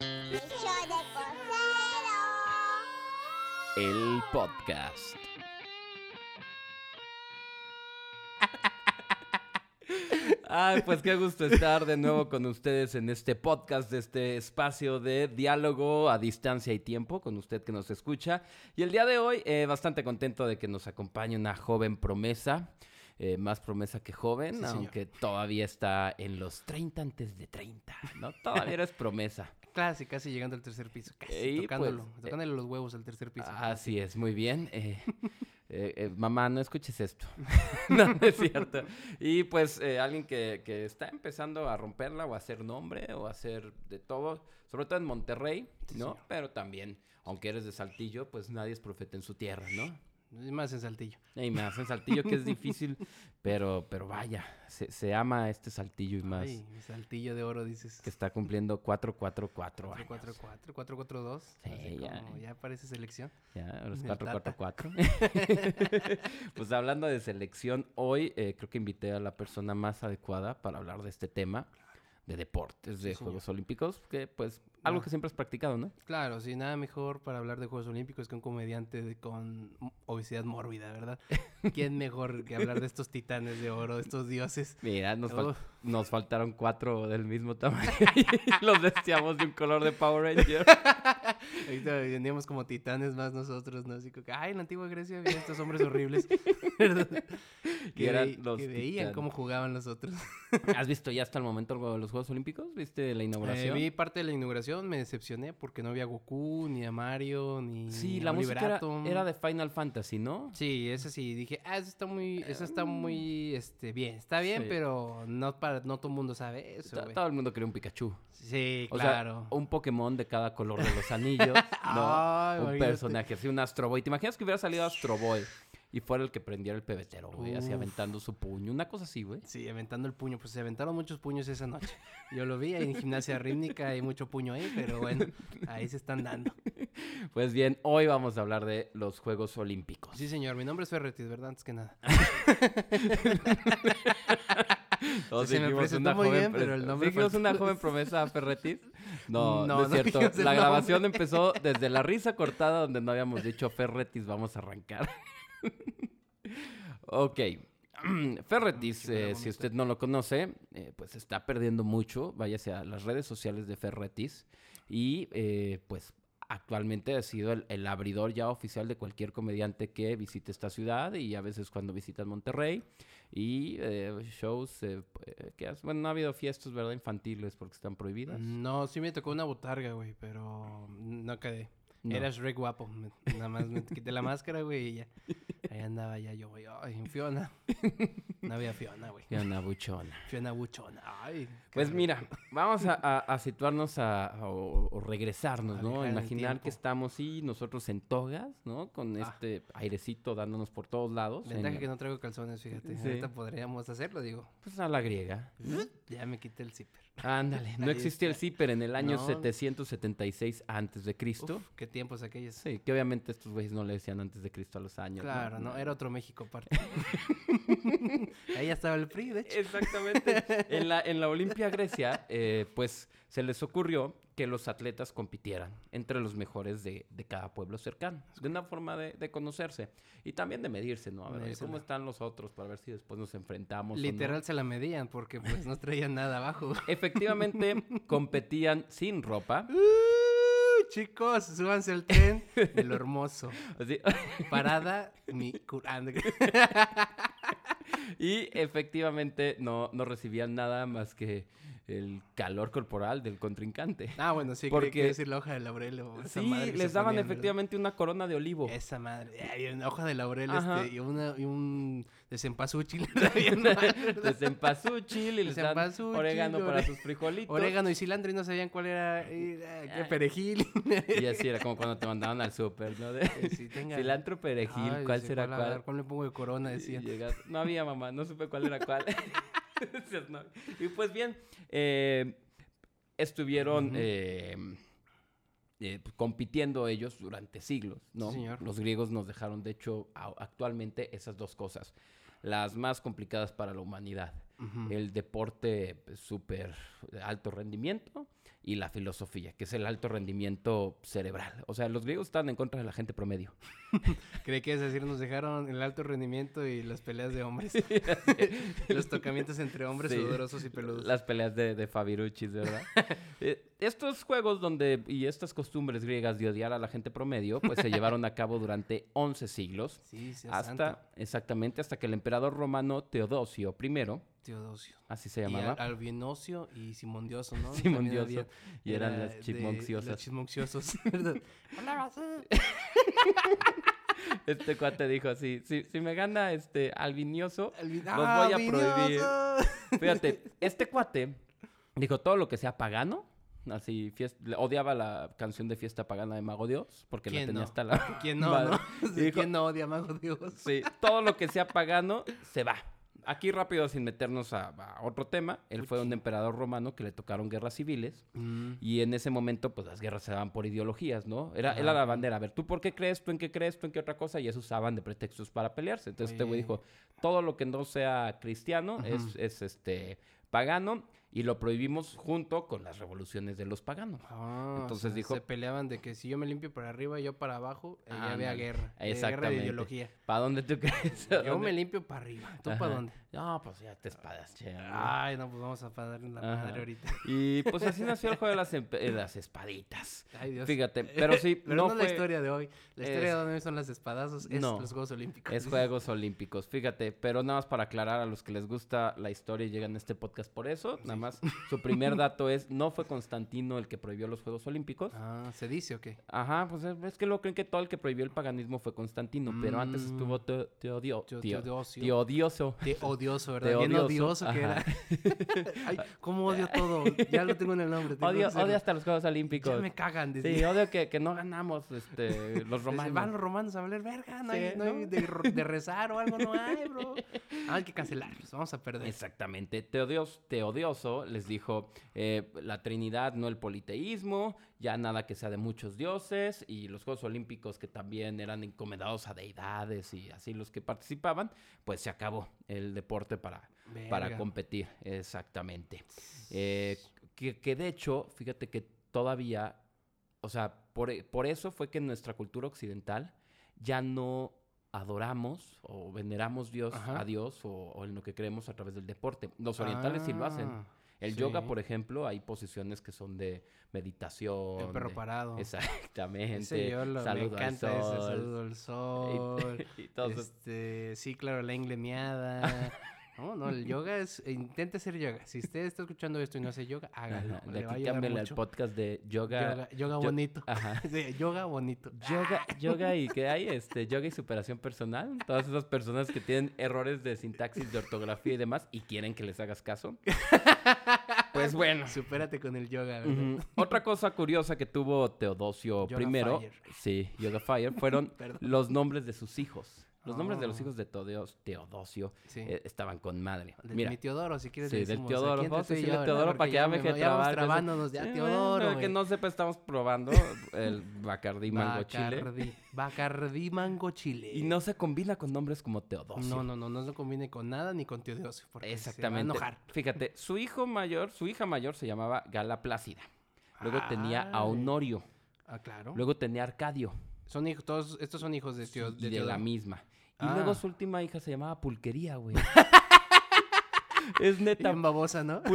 Yo de cosero. El podcast. Ay, pues qué gusto estar de nuevo con ustedes en este podcast, de este espacio de diálogo a distancia y tiempo con usted que nos escucha. Y el día de hoy, eh, bastante contento de que nos acompañe una joven promesa, eh, más promesa que joven, Sí, señor. aunque todavía está en los 30 antes de 30, ¿no? Todavía eres promesa. Casi, casi llegando al tercer piso. Casi, Y, tocándolo. pues, tocándole los huevos al tercer piso. Así es, muy bien. Eh, eh, eh, mamá, no escuches esto. no, no es cierto. Y pues eh, alguien que, que está empezando a romperla o a hacer nombre o a hacer de todo, sobre todo en Monterrey, ¿no? Pero también, aunque eres de Saltillo, pues nadie es profeta en su tierra, ¿no? Y más en Saltillo. Y me hacen Saltillo que es difícil, pero, pero vaya, se, se ama este Saltillo y más Ay, Saltillo de oro, dices. que está cumpliendo 444 años. 4-4-4, 4-4-2. Sí, así ya. como ya parece selección. Ya, los El 444. pues hablando de selección, hoy eh, creo que invité a la persona más adecuada para hablar de este tema de deportes, de Sí. Juegos Olímpicos, que pues algo que siempre has practicado, ¿no? Claro, sí, nada mejor para hablar de Juegos Olímpicos que un comediante de- con obesidad mórbida, ¿verdad? ¿Quién mejor que hablar de estos titanes de oro, de estos dioses? Mira, nos, fal- nos faltaron cuatro del mismo tamaño y los vestíamos de un color de Power Ranger. Ahorita veníamos como titanes más nosotros, ¿no? Así como que, ay, en la antigua Grecia había estos hombres horribles. que, eran los que veían titanes. cómo jugaban los otros. ¿Has visto ya hasta el momento los Juegos Olímpicos? ¿Viste la Eh, inauguración? vi parte de la inauguración, me decepcioné porque no había Goku, ni a Mario, ni Sí, la Oliver música era, de Final Fantasy, ¿no? Sí, ese sí, dije, ah, eso está muy, eso está muy, este, bien, está bien, Sí. pero no para, no todo el mundo sabe eso. Todo el mundo quería un Pikachu. Sí, O claro. sea, un Pokémon de cada color de los anillos, ¿no? Ay, un personaje así, un Astro Boy. ¿Te imaginas que hubiera salido Astro Boy y fuera el que prendiera el pebetero, güey? Así aventando su puño, una cosa así, güey. Sí, aventando el puño, pues se aventaron muchos puños esa noche. Yo lo vi en gimnasia rítmica, hay mucho puño ahí, pero bueno, ahí se están dando. Pues bien, hoy vamos a hablar de los Juegos Olímpicos. Sí, señor, mi nombre es Ferretis, ¿verdad? Antes que nada. Todos se me una muy joven bien, pero el nombre una joven promesa Ferretis. No, no, No, es no cierto. el La grabación empezó desde la risa cortada donde no habíamos dicho Ferretis, vamos a arrancar. Ok. Ferretis, eh, ¿dónde si usted no lo conoce, eh, pues está perdiendo mucho. Váyase a las redes sociales de Ferretis. Y eh, pues actualmente ha sido el, el abridor ya oficial de cualquier comediante que visite esta ciudad. Y a veces cuando visitan Monterrey. Y eh, shows eh, eh, que hace- bueno no ha habido fiestas verdad infantiles porque están prohibidas. No, sí me tocó una botarga, güey, pero no quedé. No. Eras re guapo. nada más me quité la máscara, güey, y ya. Ahí andaba ya yo, güey. Ay, Fiona. No había Fiona, güey. Una buchona. Fiona buchona. Ay. Pues rico. mira, vamos a, a- a situarnos a, o, o regresarnos, ¿no? Imaginar que estamos, sí, nosotros en togas, ¿no? Con Ah. este airecito dándonos por todos lados. Ventaja en- que no traigo calzones, fíjate. Sí. Ahorita podríamos hacerlo, digo. Pues a la griega. Ya me quité el zipper. Ándale, no existía el zipper en el año No. 776 antes de Cristo. Qué tiempos aquellos. Sí, que obviamente estos güeyes no le decían antes de Cristo a los años. Claro, no, era otro México aparte. Ahí estaba el PRI, de hecho. Exactamente. En la, en la Olimpia Grecia, eh, pues se les ocurrió que los atletas compitieran entre los mejores de, de cada pueblo cercano, de una forma de, de conocerse y también de medirse, ¿no? A ver, ¿cómo están los otros para ver si después nos enfrentamos? no? Literal se la medían porque pues no traían nada abajo. Efectivamente, competían sin ropa. Uh, chicos, súbanse al tren de lo hermoso. así, Parada, mi curanda. y efectivamente no, no recibían nada más que el calor corporal del contrincante. Ah, bueno, sí, Porque- porque decir la hoja de laurel o esa Sí, madre que les daban ponían, ¿verdad? efectivamente una corona de olivo. Esa madre. Ay, una hoja de laurel este, y, una, y un desempasuchil. bien mal, ¿verdad? de cempasúchil y les dan orégano para sus frijolitos. Orégano y cilantro y no sabían cuál era. qué perejil. Y así era como cuando te mandaban al súper, ¿no? De Sí, tenga- cilantro, perejil, Ay, ¿cuál será cuál? ¿Cuál le pongo de corona? Y Decían. llegas- No había, mamá, no supe cuál era cuál. Y pues bien, eh, estuvieron eh, eh, compitiendo ellos durante siglos, ¿no? Sí, señor. Los griegos nos dejaron, de hecho, actualmente esas dos cosas, las más complicadas para la humanidad. El deporte pues, súper alto rendimiento y la filosofía, que es el alto rendimiento cerebral. O sea, los griegos estaban en contra de la gente promedio. Creí que es decir, nos dejaron el alto rendimiento y las peleas de hombres. Los tocamientos entre hombres Sí. sudorosos y peludos. Las peleas de, de Fabiruchis, ¿verdad? Eh, estos juegos donde y estas costumbres griegas de odiar a la gente promedio, pues se llevaron a cabo durante 11 siglos. Sí, sí, Hasta, santo. exactamente, hasta que el emperador romano Teodosio I, Teodosio. así se Y llamaba, Al- Albinocio y Simondioso, ¿no? Simón También había Dioso, y eran la- las chismonciosas. Los chismonciosos, ¿verdad? Este cuate dijo así, si, si me gana este albinioso, Albi- Los voy a prohibir. Fíjate, este cuate dijo todo lo que sea pagano. Así, fies- le- odiaba la canción de fiesta pagana de Mago Dios, porque la ¿Quién tenía no? hasta la. ¿Quién no, madre. no? Y Sí, dijo, ¿Quién no odia a Mago Dios? Sí, todo lo que sea pagano se va. Aquí rápido, sin meternos a, a otro tema, él fue un emperador romano que le tocaron guerras civiles. Mm, Y en ese momento, pues las guerras se daban por ideologías, ¿no? Era, Ajá. era la bandera. A ver, ¿tú por qué crees? ¿Tú en qué crees? ¿Tú en qué otra cosa? Y eso usaban de pretextos para pelearse. Entonces este güey Oye. dijo, todo lo que no sea cristiano es, es este pagano y lo prohibimos junto con las revoluciones de los paganos. ah, o Entonces sea, dijo- Se peleaban de que si yo me limpio para arriba y yo para abajo, eh, ya había guerra. eh, Guerra de Exactamente. ideología. ¿Para dónde tú crees? ¿A Yo dónde? me limpio para arriba. ¿Tú para dónde? No, pues ya te espadas, che. Ay, no, pues vamos a darle la Ajá. madre ahorita. Y pues así nació el juego de las, eh, las espaditas. Ay, Dios. Fíjate, pero sí, Pero no no, fue... la historia de hoy. La historia es- de hoy son las espadazos, es No. los Juegos Olímpicos. Es Juegos Olímpicos, fíjate, pero nada más para aclarar a los que les gusta la historia y llegan a este podcast por eso, nada más su primer dato es, no fue Constantino el que prohibió los Juegos Olímpicos. Ah, ¿se dice o qué? Ajá, pues es, es que lo creen que todo el que prohibió el paganismo fue Constantino, pero antes Mm. estuvo Teo- Teodosio. Teodioso. Te odioso, ¿verdad? Bien odioso, odioso que era. Ay, cómo odio todo. Ya lo tengo en el nombre. Odio, odio hasta los Juegos Ya Olímpicos. me cagan. Sí, odio que, que no ganamos este, los romanos. Van los romanos a valer verga. No hay, no hay de rezar o algo, no hay, bro. Ah, hay que cancelarlos. Vamos a perder. Exactamente. Teodios, Teodioso les dijo eh, la Trinidad, no el politeísmo, ya nada que sea de muchos dioses, y los Juegos Olímpicos que también eran encomendados a deidades y así los que participaban, pues se acabó el deporte para, para competir. Exactamente. Eh, que, que de hecho, fíjate que todavía, o sea, por, por eso fue que en nuestra cultura occidental ya no adoramos o veneramos Dios Ajá. a Dios o, o en lo que creemos a través del deporte. Los orientales sí lo hacen. El yoga, sí. por ejemplo, hay posiciones que son de meditación. El perro de- parado. Exactamente. Ese yo lo, me saludo al encanta ese sol, saludo al sol. Y, y todos esos- este, sí, claro, la ingle miada. No, no, el yoga es, intente hacer yoga. Si usted está escuchando esto y no hace yoga, hágalo. Ajá, le De a aquí cámbiale al podcast de yoga. Yoga, yoga yo- bonito. Ajá. Sí, yoga bonito. Yoga, yoga y qué hay, este, yoga y superación personal. Todas esas personas que tienen errores de sintaxis, de ortografía y demás y quieren que les hagas caso. Pues bueno. Supérate con el yoga. Otra cosa curiosa que tuvo Teodosio Yoga primero, Fire. sí, Yoga Fire, fueron los nombres de sus hijos. Los nombres de los Oh. hijos de Teodeos- Teodosio Sí. eh, estaban con madre. De Mira, mi Teodoro, si quieres sí, del Teodoro. Vamos a. Teodoro para que ya me ya trabar. trabándonos, ya, Eh, Teodoro, que no sepa, estamos probando el Bacardí Mango Chile. Bacardí. Mango Chile. Y no se combina con nombres como Teodosio. No, no, no, no se combine con nada ni con Teodosio. Porque Exactamente. Se va a enojar. Fíjate, su hijo mayor, su hija mayor se llamaba Gala Plácida. Luego tenía a. Honorio. Ah, claro. Luego tenía a Arcadio. Son hijos, todos estos son hijos de, Teo, y de de la Teodoro. Y Ah. luego su última hija se llamaba Pulquería, güey. es neta. Bien babosa, ¿no?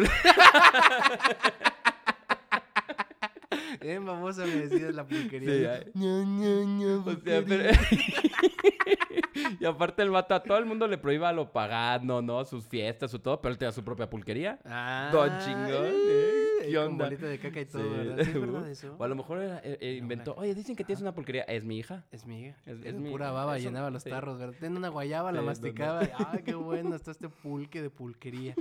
Bien babosa me decías la pulquería. Sí. Ña, Ña, Ña, O sea, pero- y aparte el vato a todo el mundo le prohíba lo pagano, ¿no? Sus fiestas, su todo, pero él tenía su propia pulquería. Ah, Don chingón, ¿eh? ¿Qué con onda? bolita de caca y todo, Sí. ¿verdad? ¿Sí es verdad eso? O a lo mejor era- eh, eh, inventó, oye, dicen que tienes una pulquería. Es mi hija. Es mi hija. Es- Es, es mi- pura baba, eso- llenaba los sí. tarros, ¿verdad? Ten una guayaba, la Sí, no, no. masticaba. Ay, qué bueno, está este pulque de pulquería.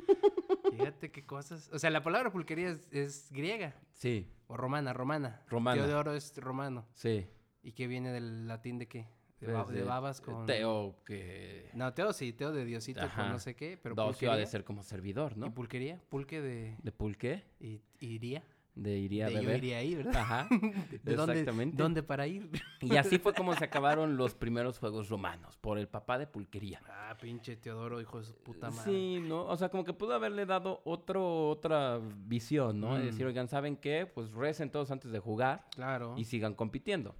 Fíjate qué cosas. O sea, la palabra pulquería es, es griega. Sí, O romana, romana. Romana. Teodoro es romano. sí. ¿Y qué viene del latín de qué? De, ba- de babas con... Teo que... No, Teo sí, Teo de Diosito Ajá. con no sé qué, pero Docio ha de ser como servidor, ¿Y ¿no? pulquería? Pulque de... ¿De pulqué? y- iría. de iría a De yo beber. iría ahí, ¿verdad? Ajá, ¿De exactamente. dónde para ir? Y así fue como se acabaron los primeros juegos romanos, por el papá de Pulquería. Ah, pinche Teodoro, hijo de su puta madre. Sí, ¿no? O sea, como que pudo haberle dado otro, otra visión, ¿no? Es decir, Mm. oigan, ¿saben qué? Pues recen todos antes de jugar Claro. y sigan compitiendo.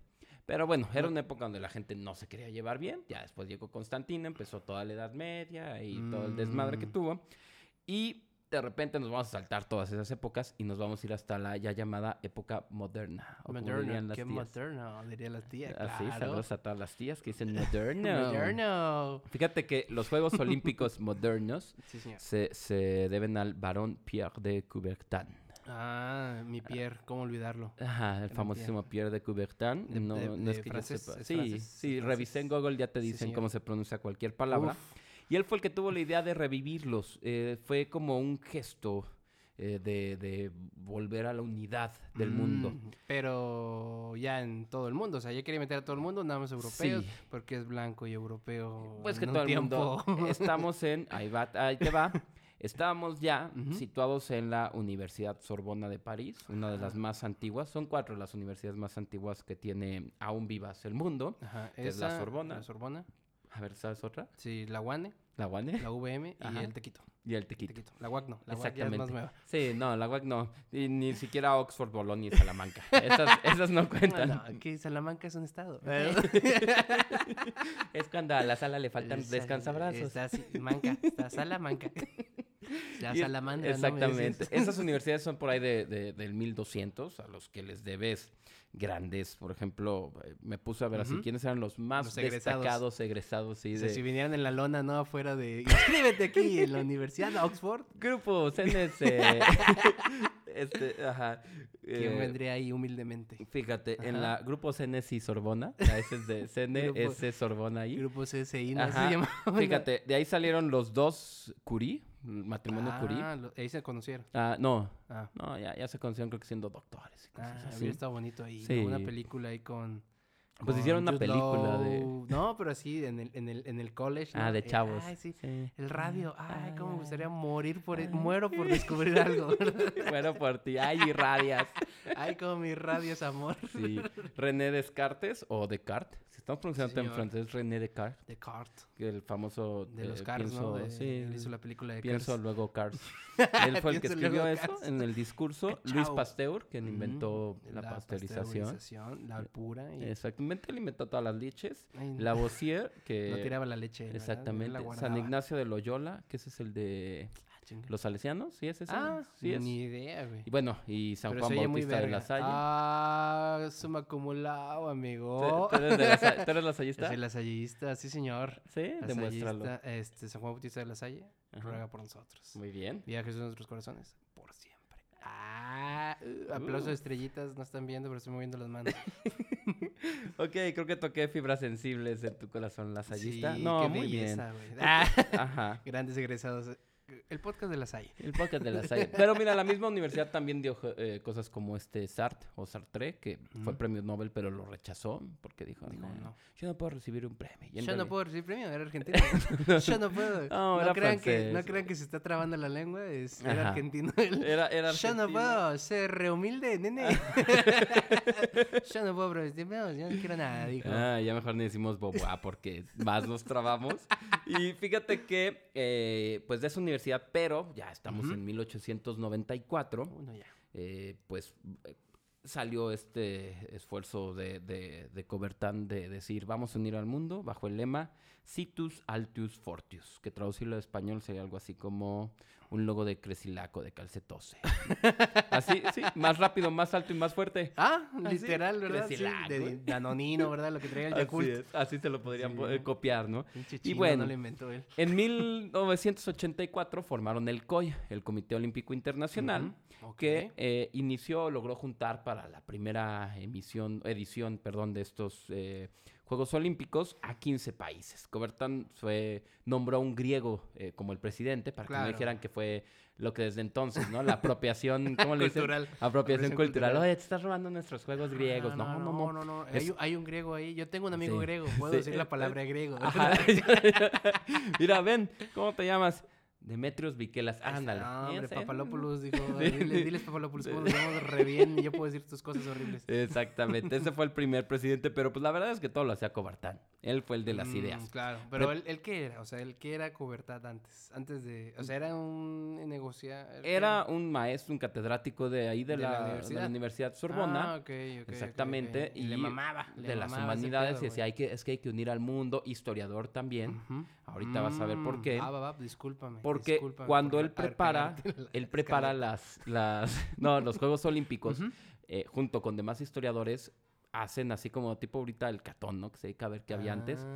Pero bueno, era una época donde la gente no se quería llevar bien. Ya después llegó Constantino, empezó toda la Edad Media y todo el desmadre que Mm. tuvo. Y de repente nos vamos a saltar todas esas épocas y nos vamos a ir hasta la ya llamada época moderna. dirían las qué tías. moderno, diría la tía. Así, claro. saludos a todas las tías que dicen moderno. Moderno. Fíjate que los Juegos Olímpicos modernos Sí, se, se deben al barón Pierre de Coubertin. Ah, mi Pierre, ¿cómo olvidarlo? Ajá, el famosísimo Pierre de Coubertin. De- no, de- no es que francés, yo sepa. Sí, francés, sí, revisé en. Google, ya te Sí, dicen señor. cómo se pronuncia cualquier palabra. Uf. Y él fue el que tuvo la idea de revivirlos. eh, fue como un gesto eh, de, de volver a la unidad del mundo. Mm, Pero ya en todo el mundo, o sea, ya quería meter a todo el mundo, nada más europeos, Sí. porque es blanco y europeo. Pues que todo el tiempo. mundo estamos en, ahí va, ahí te va. Estábamos ya situados en la Universidad Sorbona de París, una de las más antiguas. Son cuatro las universidades más antiguas que tiene aún vivas el mundo. Ajá, que es la Sorbona. La Sorbona, A ver, ¿sabes otra? sí, la UANE, La UANE la UVM y Ajá. el Tequito. Y el Tequito. Tequito. La UAC no, la UAC ya es más nueva. Sí, no, la UAC no. Y ni siquiera Oxford, Bolonia y Salamanca. Esas, esas no cuentan. No, no, que Salamanca es un estado. Es cuando a la sala le faltan Esa- descansabrazos. Está así, manca, está Salamanca. La. Me Exactamente. Esas universidades son por ahí de, de- del 1200, a los que les debes grandes. Por ejemplo, eh, me puse a ver así Ujú. quiénes eran los más Los egresados. destacados egresados. Sí, O sea, de... si vinieran en la lona, ¿no? Afuera de... Inscríbete aquí en la Universidad de Oxford. Grupo CNS. este, ajá. ¿Quién eh, vendría ahí humildemente? Fíjate, en la Grupo CNS y Sorbona, a ese es de CNS Sorbona ahí. Grupo CSI, ¿no? Ajá, se llamaba. Fíjate, de ahí salieron los dos Curie, matrimonio Curie. Ah, lo- ahí se conocieron. Ah, no, Ah, no, ya, ya se conocieron creo que siendo doctores. y cosas ah así. hubiera estado bonito ahí. Sí. Una película ahí con... Pues hicieron una Jude película de-. No, pero así, en el, en el, en el college. Ah, ¿no? de Eh, chavos. Ay, sí. Sí. El radio. Ay, cómo me gustaría Ah. morir por... e- Ay. Muero por descubrir algo. Bueno, por ti. Ay, irradias. Ay, como mi radio es amor. Sí. René Descartes o Descartes. Si estamos pronunciando en francés, René Descartes. Descartes. El famoso. De eh, los Cars, pienso, ¿no? De- Sí. él hizo la película de Pienso Cars. luego Cars. Él fue el que escribió eso Cars. en el discurso. Luis. Pasteur, quien inventó Mm, la, pasteurización. pasteurización, la pura. Y Exactamente, él inventó todas las leches. Ay, Lavoisier, que... no tiraba la leche. Exactamente. San. Ignacio de Loyola, que ese es el de Ah, los salesianos, ¿sí es ese? Ah, sí es. ni idea, güey. Y bueno, y San Pero Juan Bautista de la. Salle. Ah, suma acumulado, amigo. ¿Tú, tú eres de la Sa- ¿tú eres lasallista? Soy lasallista, sí, señor. Sí, demuéstralo. Este, San Juan Bautista de la Salle, Ajá. ruega por nosotros. Muy bien. Viva Jesús en nuestros corazones, por siempre. Ah, uh, aplauso de Uh. estrellitas, no están viendo, pero estoy moviendo las manos. Ok, creo que toqué fibras sensibles en tu corazón lasallista. Sí, no, qué muy belleza, bien. Ah, Ajá. grandes egresados. El podcast de la Salle. El podcast de la Salle. Pero mira, la misma universidad también dio eh, cosas como este Sartre o Sartre, que fue premio Nobel, pero lo rechazó porque dijo, Dijo, no, no. yo no puedo recibir un premio. Yo no puedo recibir premio, era argentino. Yo no puedo. No, No, era crean que, no crean que se está trabando la lengua, es, era argentino. él. Era, era Yo no puedo ser re humilde, nene. yo no puedo premios, yo no quiero nada, dijo. Ah, ya mejor ni decimos boboá porque más nos trabamos. Y fíjate que, eh, pues de esa universidad, pero ya estamos en 1894, Uno ya. eh, pues eh, salió este esfuerzo de, de, de Cobertán de decir, vamos a unir al mundo bajo el lema Situs Altius Fortius, que traducirlo al español sería algo así como un logo de Cresilaco de calcetose. así, sí, más rápido, más alto y más fuerte. Ah, Así, literal, ¿verdad? Sí, Cresilac, de. Danonino, ¿verdad? Lo que traía el Así, Yakult. es, así se lo podrían Sí. eh, copiar, ¿no? Y bueno. no lo inventó él. En 1984 formaron el COI, el Comité Olímpico Internacional, que eh, inició, logró juntar para la primera emisión, edición, perdón, de estos eh, Juegos Olímpicos a 15 países. Cobertán fue, nombró a un griego eh, como el presidente para que no dijeran que fue lo que desde entonces, ¿no? La apropiación, ¿cómo le dicen? Cultural. Apropiación Apropiación cultural. cultural. Oye, te estás robando nuestros juegos griegos. Ah, No, no, no. no, no. Es- Hay, un- hay un griego ahí. Yo tengo un amigo Sí. griego. Puedo Sí, decir la palabra griego. Ajá. Mira, ven, ¿cómo te llamas? Demetrios Vikelas, ándale. No, hombre. Papalopoulos dijo, diles, diles Papalopoulos, cómo nos llevamos re bien y yo puedo decir tus cosas horribles. Exactamente, ese fue el primer presidente, pero pues la verdad es que todo lo hacía Cobartán. Él fue el de las Mm, ideas. Claro, pero Pre- él, él qué era, o sea, él qué era Cobertad antes, antes de, o sea, era un negociador. Era un maestro, un catedrático de ahí de, De la, la de la universidad. Sorbona. Ah, ok, ok, Exactamente. ok. Y le mamaba. le de las mamaba humanidades pedo, y decía, hay que, es que hay que unir al mundo, historiador también. Ahorita vas a ver por Mm, qué. Ah, va, va, discúlpame. Porque discúlpame cuando por él prepara, él prepara las, las, no, los Juegos Olímpicos, eh, junto con demás historiadores, hacen así como tipo ahorita el catón, ¿no? Que se dedica a ver qué había antes.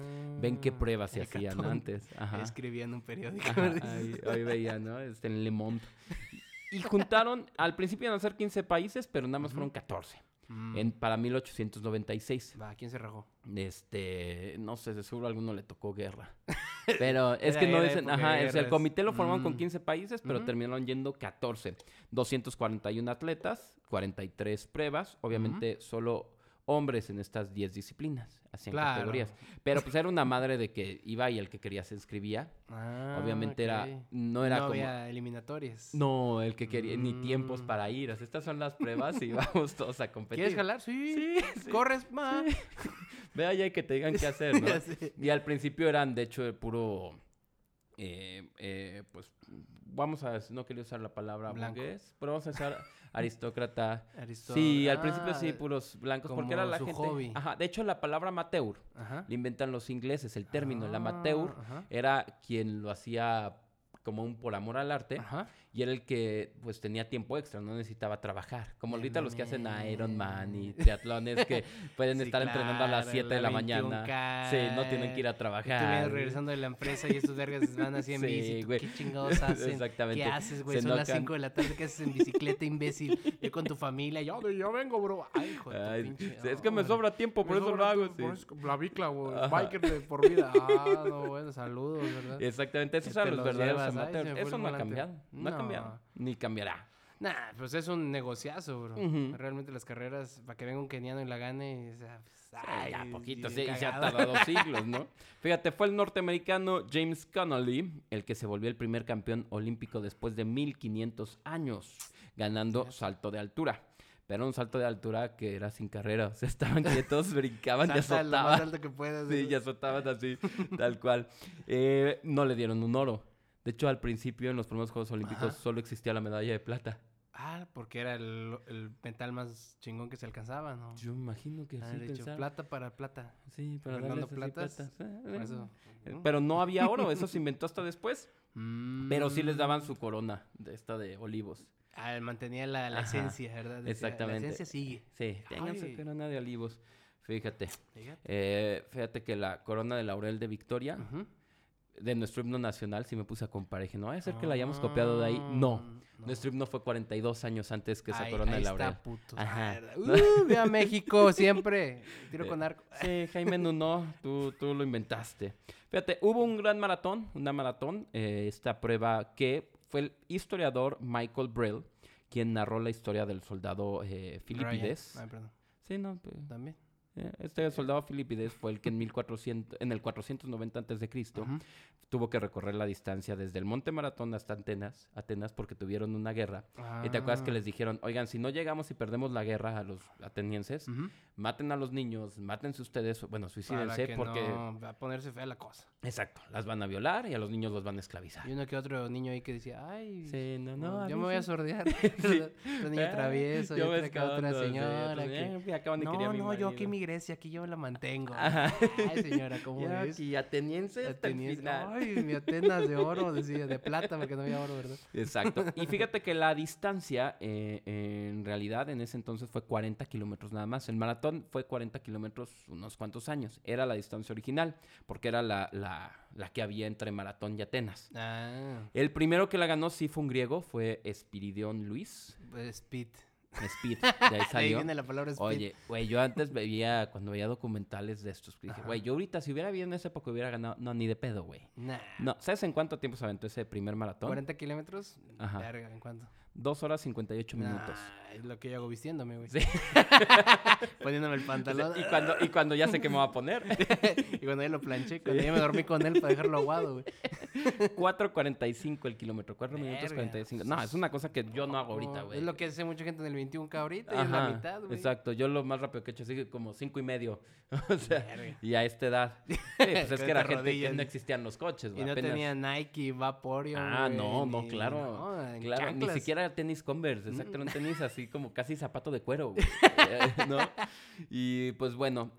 Ven qué Ah, pruebas se hacían Catón. antes. Ajá. Escribía en un periódico. Ajá, ahí, ahí veía, ¿no? Este, en Le Monde. Y juntaron, al principio iban a ser 15 países, pero nada más fueron 14. Mm. En, para 1896. Va, ¿quién se rajó? Este, no sé, seguro a alguno le tocó guerra. Pero es que no dicen, ajá, el comité lo formaron con Mm. 15 países, pero terminaron yendo 14. 241 atletas, 43 pruebas, obviamente solo hombres en estas 10 disciplinas, hacían Claro. categorías. Pero pues era una madre de que iba y el que quería se inscribía. Ah, obviamente era, no era no como... había eliminatorias. No, el que quería, ni tiempos Mm. para ir. O sea, estas son las pruebas y vamos todos a competir. ¿Quieres jalar? Sí. Sí, sí. ¿Corres? Ma. Ve allá y que te digan qué hacer, ¿no? Ya. Y al principio eran, de hecho, el puro. Eh, eh, pues vamos a. No quería usar la palabra Blanco. burgués, pero vamos a usar aristócrata. Sí, al principio sí, Ah, puros blancos, porque era la su gente. hobby. Ajá, de hecho, la palabra amateur Ajá. la inventan los ingleses. El término, el amateur, Ah, ajá. era quien lo hacía como un por amor al arte Ajá. Y era el que pues tenía tiempo extra, no necesitaba trabajar. Como ahorita los que hacen Ironman y triatlones que pueden Sí, estar entrenando a las claro, 7 de la mañana. 21K. Sí, no tienen que ir a tú trabajar. vienes regresando de la empresa y estos vergas van así en Sí, bici. ¿tú. ¿Qué chingados hacen? Exactamente. ¿Qué haces, güey? Se Son las enojan. 5 de la tarde. ¿Qué haces en bicicleta, imbécil? Yo con tu familia. Yo, yo vengo, bro. Ay, hijo de tu Ay, pinche... es que me sobra tiempo, por me eso lo hago. sí. La bicla, güey. Biker de por vida. Ah, no, bueno, saludos, ¿verdad? Exactamente, esos Que te los verdaderos amateurs. Eso no ha cambiado. No, ha No. Cambiado. Ni cambiará. Nah, pues es un negociazo, bro. Realmente las carreras, para que venga un keniano y la gane, o sea, pues, Ay, ya poquito, sí, se ha tardado siglos, ¿no? Fíjate, fue el norteamericano James Connolly el que se volvió el primer campeón olímpico después de 1500 años, ganando salto de altura. Pero un salto de altura que era sin carrera, o sea, estaban quietos, brincaban y Salta lo más azotaban. alto que puedas. Sí, y azotaban así, tal cual. Eh, no le dieron un oro. De hecho, al principio, en los primeros Juegos Olímpicos, Ajá. solo existía la medalla de plata. Ah, porque era el, el metal más chingón que se alcanzaba, ¿no? Yo imagino que Ah, sí de hecho, plata para plata. Sí, para así Platas, platas. Por eso. Eh. Pero no había oro, eso se inventó hasta después. Pero sí les daban Mm. su corona de esta de olivos. Ah, mantenía la, la esencia, ¿verdad? Decía, exactamente. La esencia sigue. Sí, tengan su corona de olivos. Fíjate. Fíjate. Eh, fíjate que la corona de laurel de Victoria, Ujú. De nuestro himno nacional, si me puse a comparar. Dije, no vaya a ser que la hayamos copiado de ahí. No. Ah, no. Nuestro himno fue 42 años antes que esa corona ahí de laurel. Está, puto. Ajá. Uh, viva México, siempre. Tiro con arco. Sí, Jaime Nuno, tú, tú lo inventaste. Fíjate, hubo un gran maratón, una maratón, eh, esta prueba que fue el historiador Michael Brill quien narró la historia del soldado eh, Filipides. Ay, perdón. Sí, no, pues, También. Este soldado Filipides fue el que en 1400, en el 490 antes de Cristo Ujú. tuvo que recorrer la distancia desde el Monte Maratón hasta Atenas, Atenas porque tuvieron una guerra. Y te acuerdas que Ah. les dijeron, oigan, si no llegamos y perdemos la guerra a los atenienses, maten a los niños, mátense ustedes, bueno, suicídense que porque... no va a ponerse fea la cosa. Exacto, las van a violar y a los niños los van a esclavizar. Y uno que otro niño ahí que decía, ay, Sí, no, no. yo me voy a sordear. Sí. Otro niño travieso, y yo me otra, que otra sí, señora. que, acaban y no, mi no, yo aquí marido". mi Grecia, aquí yo la mantengo. Ajá. Ay, señora, ¿cómo Yo es? aquí ateniense Ateniense. Ay, mi Atenas de oro, decía, de plata, porque no había oro, ¿verdad? Exacto. Y fíjate que la distancia, eh, en realidad, en ese entonces fue 40 kilómetros nada más. El maratón fue 40 kilómetros unos cuantos años. Era la distancia original, porque era la, la, la que había entre Maratón y Atenas. Ah, El primero que la ganó sí fue un griego, fue Espiridión Luis. pues speed. Speed, de ahí Ahí salió. viene la palabra speed. Oye, güey, yo antes veía, cuando veía documentales de estos, dije, güey, yo ahorita si hubiera vivido en esa época hubiera ganado, no, ni de pedo, güey. Nah. No, ¿sabes en cuánto tiempo se aventó ese primer maratón? 40 kilómetros, Ajá. verga, ¿en cuánto? Dos horas 58 minutos. Nah, es lo que yo hago vistiéndome, güey. Sí. Poniéndome el pantalón. Y cuando, y cuando ya sé que me va a poner. y cuando ya lo planché, cuando ya me dormí con él para dejarlo aguado, güey. 4.45 el kilómetro, 4 minutos Verga, 45. No, es una cosa que yo no hago ahorita, No, güey. Es lo que hace mucha gente en el 21K ahorita y es la mitad, güey. Exacto, yo lo más rápido que he hecho así como cinco y medio. o sea, Verga. y a esta edad. Sí, pues es que era gente que no existían los coches, Y güey. no apenas- tenía Nike, Vaporeon, Ah, no, no, claro. no, en claro, ni siquiera tenis Converse, exacto, Mm. un tenis así como casi zapato de cuero, güey, ¿no? Y pues bueno,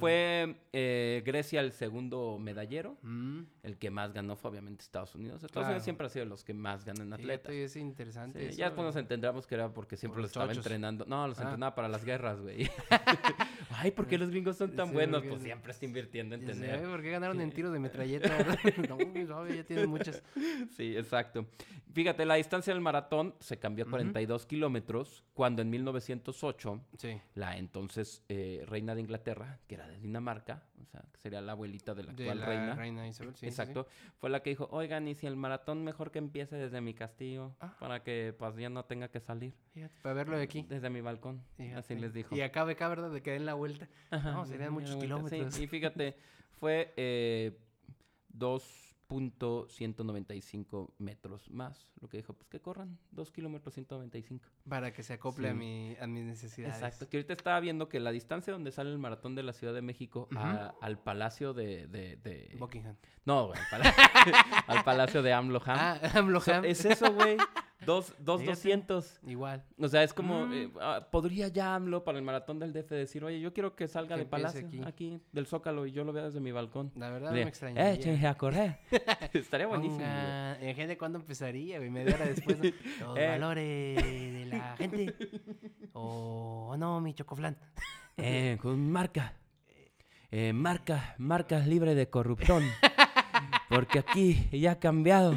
fue eh, Grecia el segundo medallero. Mm, El que más ganó fue obviamente Estados Unidos. Estados Claro. Unidos siempre ha sido los que más ganan atletas. fíjate, es interesante. Sí, eso, ya después nos güey. entenderemos que era porque siempre Por los los estaba entrenando. No, los Ah. entrenaba para las guerras, güey. Ay, ¿por qué los gringos son tan Sí, buenos? porque- Pues siempre está invirtiendo en Ya sé, tener. ¿por qué ganaron en tiros de metralleta? no, ya tienen muchas. Sí, exacto. Fíjate, la distancia del maratón se cambió a Ujú. 42 kilómetros cuando en 1908 Sí. la entonces eh, reina de Inglaterra, que era de Dinamarca, o sea, que sería la abuelita de la De actual la reina. reina Isabel, sí, sí, sí. Exacto. Fue la que dijo, oigan, y si el maratón mejor que empiece desde mi castillo, Ah. para que pues ya no tenga que salir. Fíjate, para verlo de aquí. Desde mi balcón. Así les dijo. Y acabe acá, ¿verdad? De que den la vuelta. Ajá, No, serían sí, muchos sí, kilómetros. y fíjate, fue eh, 2.195 metros más. Lo que dijo, pues que corran 2 kilómetros 195. Para que se acople a, Sí. mi, a mis necesidades. Exacto. Que ahorita estaba viendo que la distancia donde sale el maratón de la Ciudad de México a- al palacio de... de, de- Buckingham. No, güey, al, pala- al palacio de AMLO Ham. Ah, AMLO O sea, Ham. es eso, güey. Dos, dos Fíjate. doscientos. Igual. O sea, es como, Mm. eh, ah, podría ya AMLO para el maratón del DF decir, oye, yo quiero que salga Que de Palacio, aquí. aquí. del Zócalo, y yo lo vea desde mi balcón. La verdad Diría, me extrañaría. Échense a correr. Estaría buenísimo. ¿En gente cuándo empezaría, güey? Media hora después. ¿no? Los Eh. valores de la gente. O no, mi chocoflan. Eh, con marca. Eh, marca, marcas libre de corrupción. Porque aquí ya ha cambiado.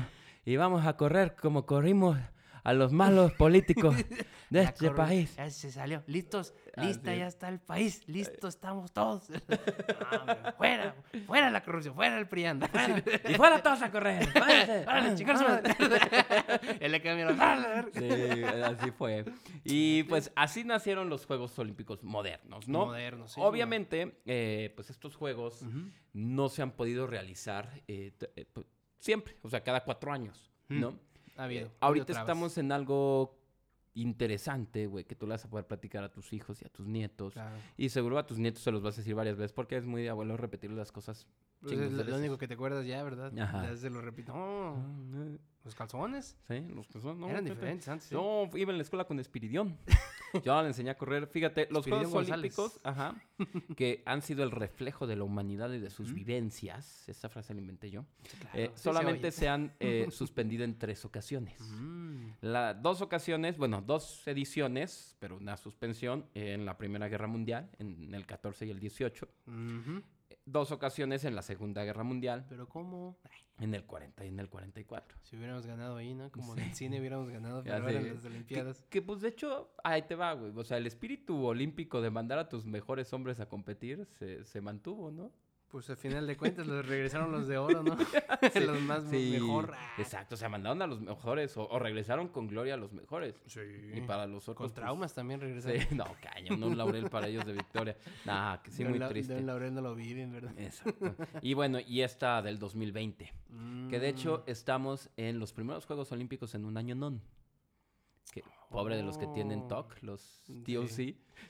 Y vamos a correr como corrimos a los malos políticos de este país. Ya se salió. Listos. Así Lista, es. ya está el país. Listo, estamos todos. No, fuera. Fuera la corrupción. Fuera el PRIAN. Fuera. Y fuera todos a correr. váyanse. ¡Órale, a ver! Sí, así fue. Y pues así nacieron los Juegos Olímpicos modernos, ¿no? Modernos, sí, Obviamente, eh, pues estos Juegos no se han podido realizar eh, eh, siempre, o sea, cada cuatro años, Mm. ¿no? Ha habido. Eh, ha habido ahorita estamos en algo interesante, güey, que tú le vas a poder platicar a tus hijos y a tus nietos. Claro. Y seguro a tus nietos se los vas a decir varias veces porque es muy de abuelo repetir las cosas. Pues es lo, lo veces. único que te acuerdas ya, ¿verdad? Ajá. Ya se lo repito. No, los calzones Sí, los son, no, eran diferentes antes. ¿sí? Yo iba en la escuela con Espiridión. Yo le enseñé a correr. Fíjate, los Espiridión Juegos González. Olímpicos, ajá, que han sido el reflejo de la humanidad y de sus vivencias. Esa frase la inventé yo. Claro, eh, sí solamente se, han eh, suspendido en tres ocasiones. Mm, La, dos ocasiones, bueno, dos ediciones, pero una suspensión en la Primera Guerra Mundial, en el 14 y el 18. ujú. Dos ocasiones en la Segunda Guerra Mundial, Pero ¿cómo? En el 40 y en el 44. Si hubiéramos ganado ahí, ¿no? Como Sí. en el cine hubiéramos ganado, pero ahora en las Olimpiadas. Que, que, pues de hecho, ahí te va, güey. O sea, el espíritu olímpico de mandar a tus mejores hombres a competir se, se mantuvo, ¿no? Pues al final de cuentas los regresaron los de oro, ¿no? los más Sí, mejor. Exacto, o sea, mandaron a los mejores o, o regresaron con gloria a los mejores. Sí. Y para los otros. Con pues, traumas también regresaron. Sí, no, caño, no un laurel para ellos de victoria. Nah, que sí, muy La- triste. Don Laurel no lo viven, ¿verdad? Exacto. Y bueno, y esta del 2020. Que de hecho Mm. estamos en los primeros Juegos Olímpicos en un año non. Pobre de los que tienen Oh. TOC, los Sí. TOC.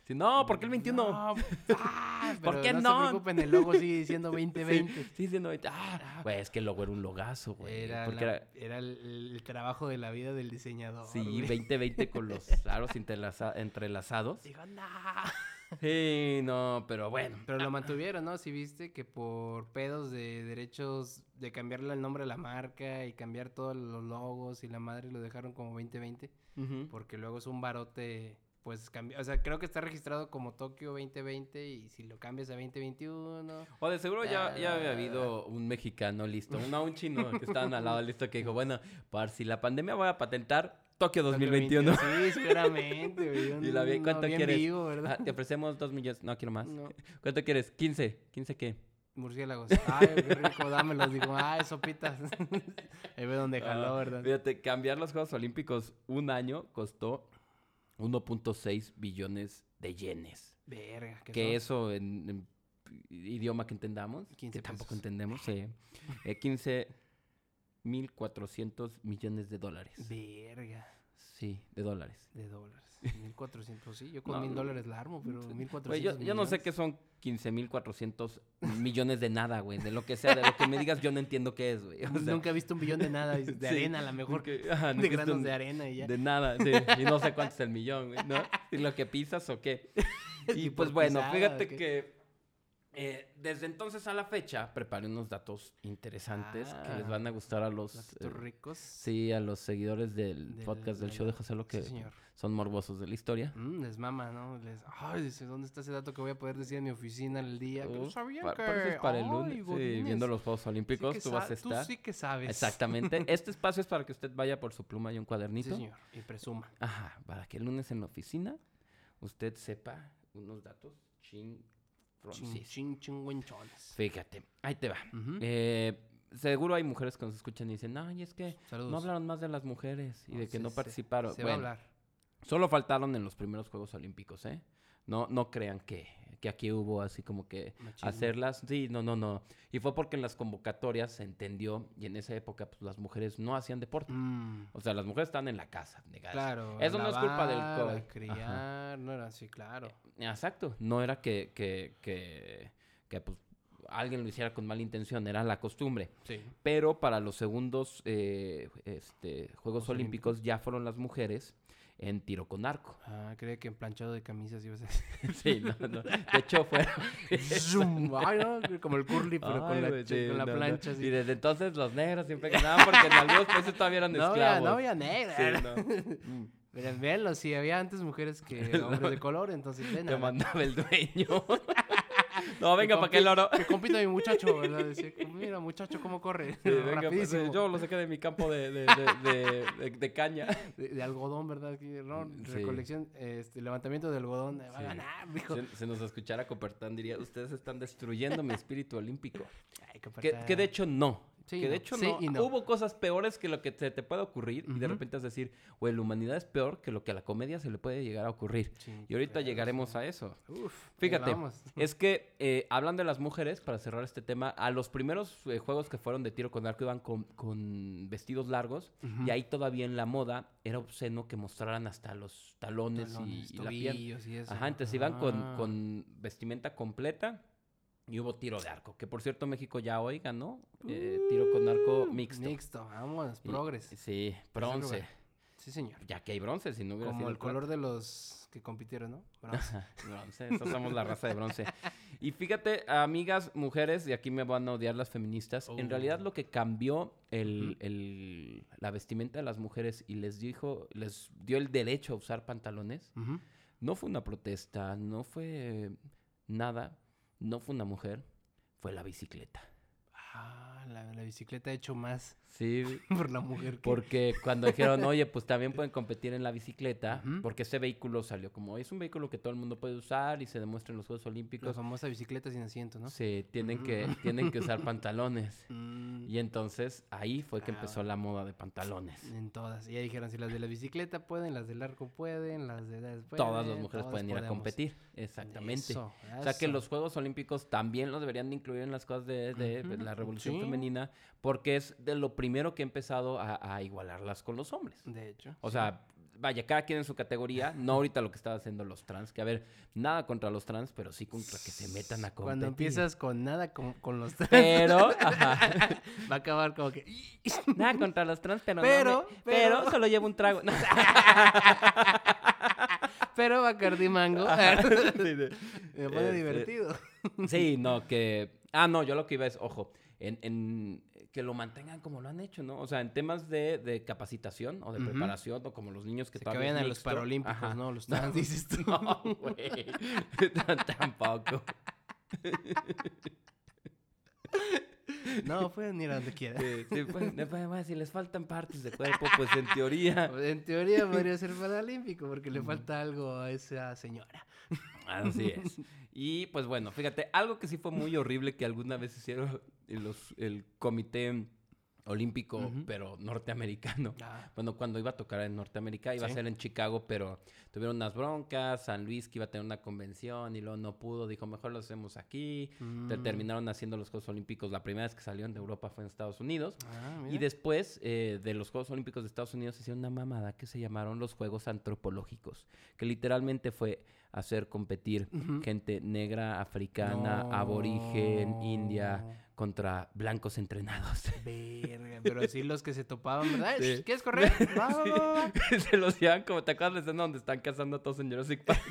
Sí, no, ¿por qué el 21? No, ah, ¿Por pero qué no? no? se preocupen, el logo sigue diciendo 2020. Sí, sí, no, ah, güey, es que el logo era un logazo, güey. Era, porque la- era, era el, el trabajo de la vida del diseñador. sí, güey. 2020 con los aros entrelaza- entrelazados. Dijo, "Nah". Sí, no, pero bueno. Pero lo mantuvieron, ¿no? Si viste que por pedos de derechos de cambiarle el nombre a la marca y cambiar todos los logos y la madre lo dejaron como 2020, Porque luego es un barote, pues cambia, o sea, creo que está registrado como Tokio 2020 y si lo cambias a 2021, O de seguro ya, ya había habido un mexicano listo, no, un chino que estaban al lado listo que dijo, bueno, para si la pandemia voy a patentar Tokio 2021. Sí, seguramente, güey. Y la vi- ¿cuánto bien quieres? vivo, ¿verdad? Ah, te ofrecemos dos millones, no quiero más. No. ¿Cuánto quieres? 15. ¿15 qué? Murciélagos. Ay, qué rico, dámelos. Digo, ay, sopitas. Ahí ve donde jaló, Ah, ¿verdad? Fíjate, cambiar los Juegos Olímpicos un año costó 1.6 billones de yenes. Verga. ¿qué que son? eso en, en idioma que entendamos, 15 que tampoco entendemos, sí. Eh, 15 mil 400 millones de dólares. Verga. Sí, de dólares. De dólares. 1400, sí. Yo con mil no. dólares la armo, pero 1400. Güey, yo, yo no sé qué son 15 mil 400 millones de nada, güey. De lo que sea, de lo que me digas, yo no entiendo qué es, güey. O sea, Nunca he visto un billón de nada, y de sí, arena a lo mejor. nunca- ajá, nunca de granos un- de arena y ya. De nada, sí. Y no sé cuánto es el millón, güey, ¿no? Si lo que pisas o qué. Y Y pues bueno, pisada, fíjate que eh, desde entonces a la fecha preparé unos datos interesantes que les Ah, van a gustar a los... Eh, ricos. sí, a los seguidores del, del- podcast del de show de José Lo que Sí, señor. son morbosos de la historia. Mm, les mama, ¿no? Les, ay, dice, ¿dónde está ese dato que voy a poder decir en mi oficina el día? No Uf, sabían pa- que... pero eso es para el lunes. Sí, viendo los Juegos sí Olímpicos, que tú vas a estar. Tú sí que sabes. Exactamente. Este espacio es para que usted vaya por su pluma y un Sí, cuadernito. señor. Y presuma. Ajá, para que el lunes en la oficina usted sepa unos datos ching Chin, chin, chingüenchones. Fíjate, ahí te va. Eh, seguro hay mujeres que nos escuchan y dicen, ay, es que Saludos. no hablaron más de las mujeres y No, de que no se- participaron. Se va a hablar. solo faltaron en los primeros Juegos Olímpicos, ¿eh? No, no crean que, que aquí hubo así como que Machismo. hacerlas. Sí, no, no, no. Y fue porque en las convocatorias se entendió y en esa época pues las mujeres no hacían deporte. Mm, O sea, las mujeres estaban en la casa. negadas. claro. Eso no es culpa del COVID. Ajá. criar, no era así, claro. Exacto. No era que, que, que, que, pues, alguien lo hiciera con mala intención, era la costumbre. Sí. Pero para los segundos eh, este, Juegos Juegos Olímpicos ya fueron las mujeres en tiro con arco. Ah, creía que en planchado de camisas ibas a decir. Sí, no, no. De hecho, fueron. Zoom. Ay, no, como el curly, pero con la, sí, con la no, plancha. Y desde entonces los negros siempre ganaban porque en algunos países todavía eran No había, esclavos. no había negra. Sí, no. Mm. Pero véanlo, si había antes mujeres que hombres de color, entonces Te mandaba el dueño. No, venga, para que el oro. Que compita mi muchacho, ¿verdad? Decía, mira, muchacho, cómo corre. Sí, venga, pues, yo lo saqué de mi campo de, de, caña. De, algodón, ¿verdad? Sí. Recolección, este, levantamiento de algodón. Va a ganar, mijo. Se, se nos escuchara Copertán, diría, ustedes están destruyendo mi espíritu olímpico. Ay, Que, que de hecho no. Sí, que de no. hecho Sí no. Hubo cosas peores que lo que se te puede ocurrir y de repente es decir, güey, la humanidad es peor que lo que a la comedia se le puede llegar a ocurrir. Sí, Y ahorita llegaremos a eso. Uf, Fíjate, es que eh, hablando de las mujeres, para cerrar este tema, a los primeros eh, juegos que fueron de tiro con arco iban con, con vestidos largos y ahí todavía en la moda era obsceno que mostraran hasta los talones, Talones, y, y la tobillos y eso. Ajá, entonces iban con, Ah. con vestimenta completa y hubo tiro de arco. Que por cierto, México ya hoy ganó eh, tiro con arco Uh, mixto. Mixto, vamos, Y- progres. Sí, bronce. Sí, señor. Ya que hay bronce, si no hubiera Como sido el color de los que compitieron, ¿no? Bronce. Bronce, nosotros somos la raza de bronce. Y fíjate, amigas, mujeres, y aquí me van a odiar las feministas, en realidad Oh. lo que cambió el, el- la vestimenta de las mujeres y les dijo, les dio el derecho a usar pantalones, no fue una protesta, no fue nada, no fue una mujer, fue la bicicleta. Ah, la, la bicicleta ha hecho más Sí, por la mujer que... porque cuando dijeron, oye, pues también pueden competir en la bicicleta, porque ese vehículo salió como, es un vehículo que todo el mundo puede usar y se demuestra en los Juegos La Olímpicos. famosa bicicleta sin asiento, ¿no? Sí, tienen que, tienen que usar pantalones. Mm, Y entonces ahí fue que Ah, empezó la moda de pantalones. en todas. Y ya dijeron, si las de la bicicleta pueden, las del arco pueden, las de... las Todas las mujeres todas pueden ir a competir. Exactamente. Eso, O sea que los Juegos Olímpicos también los deberían de incluir en las cosas de, de la revolución sí. femenina, porque es de lo primero que ha empezado a, a igualarlas con los hombres. De hecho. O sea, vaya, cada quien en su categoría, no ahorita lo que están haciendo los trans, que a ver, nada contra los trans, pero sí contra que se metan a competir. Cuando empiezas con nada con, con los trans, Pero, ajá, va a acabar como que... nada contra los trans, pero, no Pero, me- pero- pero solo llevo un trago. No. Pero Bacardi Mango. Me pone Este, divertido. Sí, no, que... Ah, no, yo lo que iba es, ojo, en, en- que lo mantengan como lo han hecho, ¿no? O sea, en temas de, de capacitación o de preparación, o como los niños que Que todavía es vayan a los. Paralímpicos, Ajá. ¿no? Los trans, dices tú. No, güey. Tampoco. No, pueden ir a donde quieran. Sí, sí, pues, bueno, si les faltan partes de cuerpo, pues en teoría. En teoría podría ser paralímpico porque le falta algo a esa señora. Así es. Y pues bueno, fíjate, algo que sí fue muy horrible que alguna vez hicieron los- el comité olímpico, pero norteamericano. Ah, Bueno, cuando iba a tocar en Norteamérica, iba Sí. a ser en Chicago, pero tuvieron unas broncas, San Luis que iba a tener una convención y luego no pudo, dijo, mejor lo hacemos aquí. Mm. Terminaron haciendo los Juegos Olímpicos, la primera vez que salieron de Europa fue en Estados Unidos. Ah, Y después eh, de los Juegos Olímpicos de Estados Unidos hicieron una mamada que se llamaron los Juegos Antropológicos, que literalmente fue hacer competir gente negra, africana, aborigen, india, contra blancos entrenados. Verga, pero así los que se topaban, ¿verdad? Sí. ¿Quieres correr? Se los llevan como, ¿te acuerdas de donde están cazando a todos en Jurassic Park?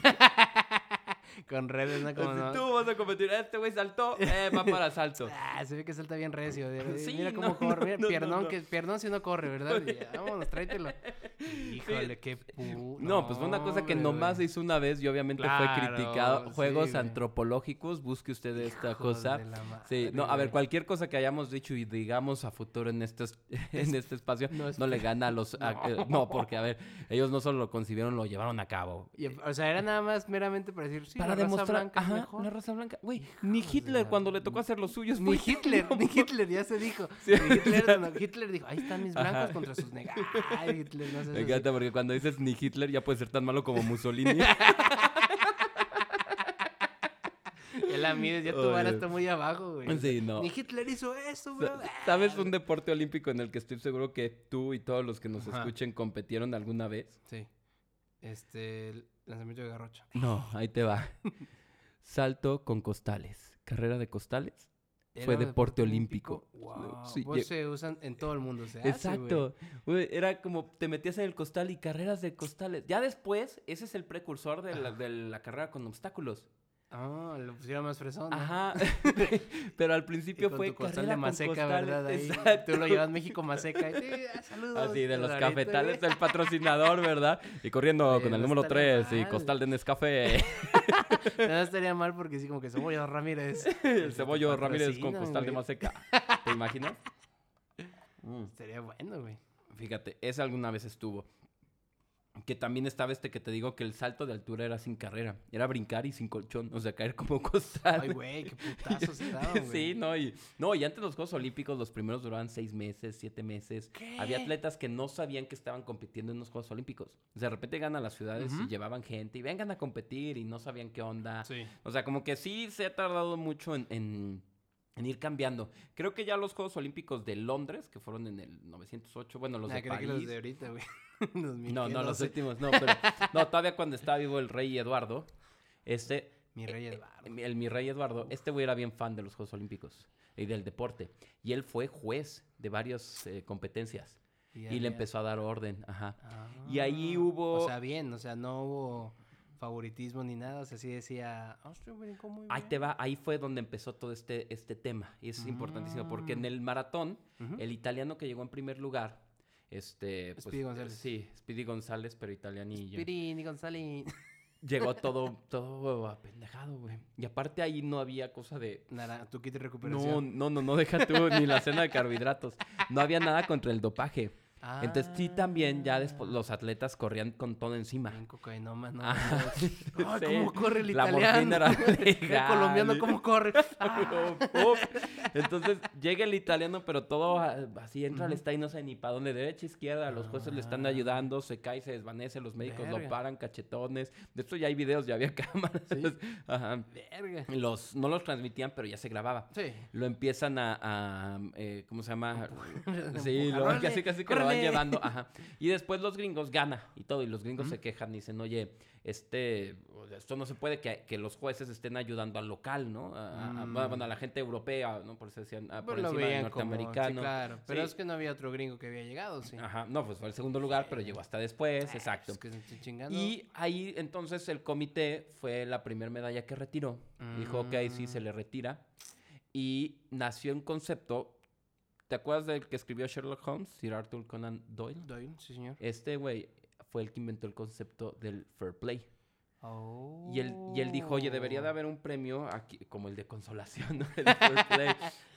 Con redes, ¿no? Como no- Tú vas a competir, este güey saltó, eh, va para salto. Ah, se ve que salta bien recio. Sí, mira no, cómo corre. No, piernón, que piernón si no corre, ¿verdad? Ya, vámonos, tráetelo. Híjole, qué pu... No, pues fue una cosa que nomás se hizo una vez y obviamente fue criticado. Juegos antropológicos, busque usted esta cosa. Sí, no, a ver, cualquier cosa que hayamos dicho y digamos a futuro en este, es- en este espacio no es- le gana a los... a- No. eh, no, porque a ver, ellos no solo lo concibieron, lo llevaron a cabo. Y, o sea, era nada más meramente para decir, sí, para la raza demostrar, blanca es ajá, mejor. la raza blanca. Güey, ni Hitler la cuando le tocó hacer los suyos Ni Hitler, ni Hitler, ya se dijo. Sí, Ni Hitler, no, Hitler dijo, ahí están mis blancos Ajá. contra sus negros. Ay, Hitler, no sé. Me encanta porque cuando dices ni Hitler ya puede ser tan malo como Mussolini. Ya la mides, ya tu vara Oye. está muy abajo, güey. Sí, no. Ni Hitler hizo eso, bro. Sa- ¿Sabes un deporte olímpico en el que estoy seguro que tú y todos los que nos Ajá. escuchen competieron alguna vez? Sí. Este, el lanzamiento de garrocha. No, ahí te va. Salto con costales. Carrera de costales. Fue ¿Era deporte olímpico. Wow. Sí, pues se usan en todo el mundo, se. Exacto. Era como te metías en el costal y carreras de costales. Ya después, ese es el precursor de la, de la carrera con obstáculos. Ah, lo pusieron más fresón. ¿no? Ajá. Pero al Y principio con fue tu costal de Maseca, costales. ¿verdad? Ahí, Exacto. Tú lo llevas México Maseca. Y, sí, ah, saludos. Así, de los cafetales del patrocinador, ¿verdad? Y corriendo con el no número estaría 3 y costal de Nescafé. No estaría mal porque sí, como que Cebollo Ramírez. el cebollo Ramírez con costal de güey. Maseca. ¿Te imaginas? Mm. Estaría bueno, güey. Fíjate, ese alguna vez estuvo. Que también estaba este que te digo que el salto de altura era sin carrera. Era brincar y sin colchón. O sea, caer como costal. Ay, güey, qué putazos se daban, güey. Sí, no, y, no, y antes los Juegos Olímpicos, los primeros duraban seis meses, siete meses. Había atletas que no sabían que estaban compitiendo en los Juegos Olímpicos. De repente a las ciudades y llevaban gente y vengan a competir y no sabían qué onda. Sí. O sea, como que sí se ha tardado mucho en, en- en ir cambiando. Creo que ya los Juegos Olímpicos de Londres, que fueron en el 908, bueno, los Ah, de creo que París. los de ahorita, güey. No, no, los 2012. últimos, no, pero no, todavía cuando estaba vivo el rey Eduardo, este, Mi rey eh, Eduardo. mi- el mi rey Eduardo, este güey era bien fan de los Juegos Olímpicos y del deporte. Y él fue juez de varias eh, competencias y le empezó a dar orden, ajá. Y ahí Ah, hubo- O sea, bien, o sea, no hubo favoritismo ni nada. O sea, sí decía, "Ah, muy Ahí bien". te va, ahí fue donde empezó todo este, este tema. Y eso es importantísimo porque en Mm. el maratón, el italiano que llegó en primer lugar, este... pues, Speedy González. Sí, Speedy González, pero italianillo. Pirini González. Llegó todo, todo apendejado, güey. Y aparte ahí no había cosa de... Nara, tu kit de No, recuperación. no, no, no deja tú ni la cena de carbohidratos. No había nada contra el dopaje. Entonces sí también ya después Ah. los atletas corrían con todo encima. Bien cocainoma, ¿no? Ajá, Ay. ¿cómo corre el La italiano? era el legal. colombiano, ¿cómo corre? Ah. Entonces llega el italiano, pero todo ah, así entra al Ujú. estadio y no sé ni para dónde, derecha, izquierda, los jueces le están Ah. ayudando, se cae, se desvanece, los médicos lo paran, cachetones. De esto ya hay videos, ya había cámaras. Sí. Ajá. Verga. Los, no los transmitían, pero ya se grababa. Sí. Lo empiezan a, a, eh, ¿cómo se llama? Sí, lo, casi casi que van llevando, ajá. Y después los gringos gana y todo, y los gringos se quejan y dicen, oye, este, esto no se puede que, que los jueces estén ayudando al local, ¿no? A, a- Mm. bueno, a la gente europea, ¿no? Por eso decían, ah, por Pues lo encima del veían como, sí, norteamericano. claro. Pero Sí. es que no había otro gringo que había llegado, sí. Ajá, no, pues fue el segundo lugar, pero llegó hasta después, exacto. Es que se chingando. Y ahí entonces el comité fue la primera medalla que retiró. Dijo, ok, sí, se Mm. le retira. Y nació un concepto. ¿Te acuerdas del que escribió Sherlock Holmes, Sir Arthur Conan Doyle? Doyle, sí, señor. Este güey fue el que inventó el concepto del fair play. Oh. Y él, y él dijo, oye, debería de haber un premio aquí, como el de consolación, ¿no? El fair play.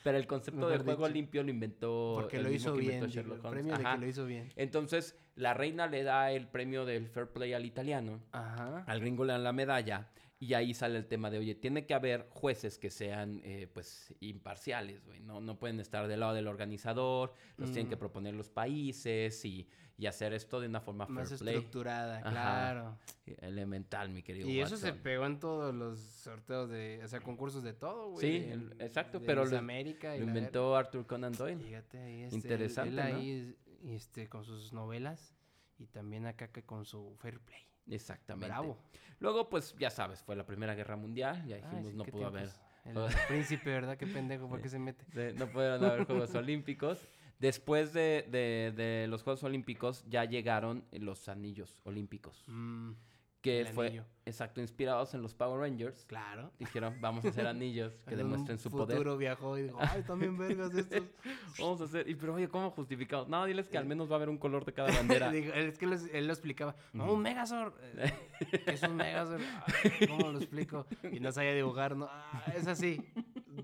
Pero el concepto de juego limpio lo inventó. Porque el lo mismo hizo que bien. inventó digo, Sherlock el Holmes. premio de que lo hizo bien. Entonces, la reina le da el premio del fair play al italiano. Ajá. Al gringo le dan la medalla Y ahí sale el tema de, oye, tiene que haber jueces que sean, eh, pues, imparciales, güey. No, no pueden estar del lado del organizador, los tienen que Mm. proponer los países y, y hacer esto de una forma Más fair play. estructurada, Ajá. claro. Elemental, mi querido Y eso se pegó en todos los sorteos de, o sea, concursos de todo, güey. Sí, el- exacto, de pero lo- América inventó Arthur Conan. Doyle. Fíjate ahí, este, él- Interesante, él ¿no? ahí, este, con sus novelas y también acá que con su Fair Play. Exactamente. Bravo. Luego, pues, ya sabes, fue la Primera Guerra Mundial. Ya Ay, dijimos, sí, no pudo haber... El príncipe, ¿verdad? Qué pendejo, ¿por qué se mete? no pudieron haber Juegos Olímpicos. Después de, de- de los Juegos Olímpicos ya llegaron los anillos olímpicos. Mm, Que el fue, anillo. exacto, inspirados en los Power Rangers. claro. Dijeron, vamos a hacer anillos que En demuestren su poder. futuro viajó y dijo, ay, también vergas estos. Vamos a hacer. Y pero oye, ¿cómo justificamos? No, diles que al menos va a haber un color de cada bandera. Es que los- él lo explicaba. No, un Megazord. Eh, ¿Qué es un Megazord? Ay, ¿Cómo lo explico? Y no sabía dibujar, ¿no? Ah, es así.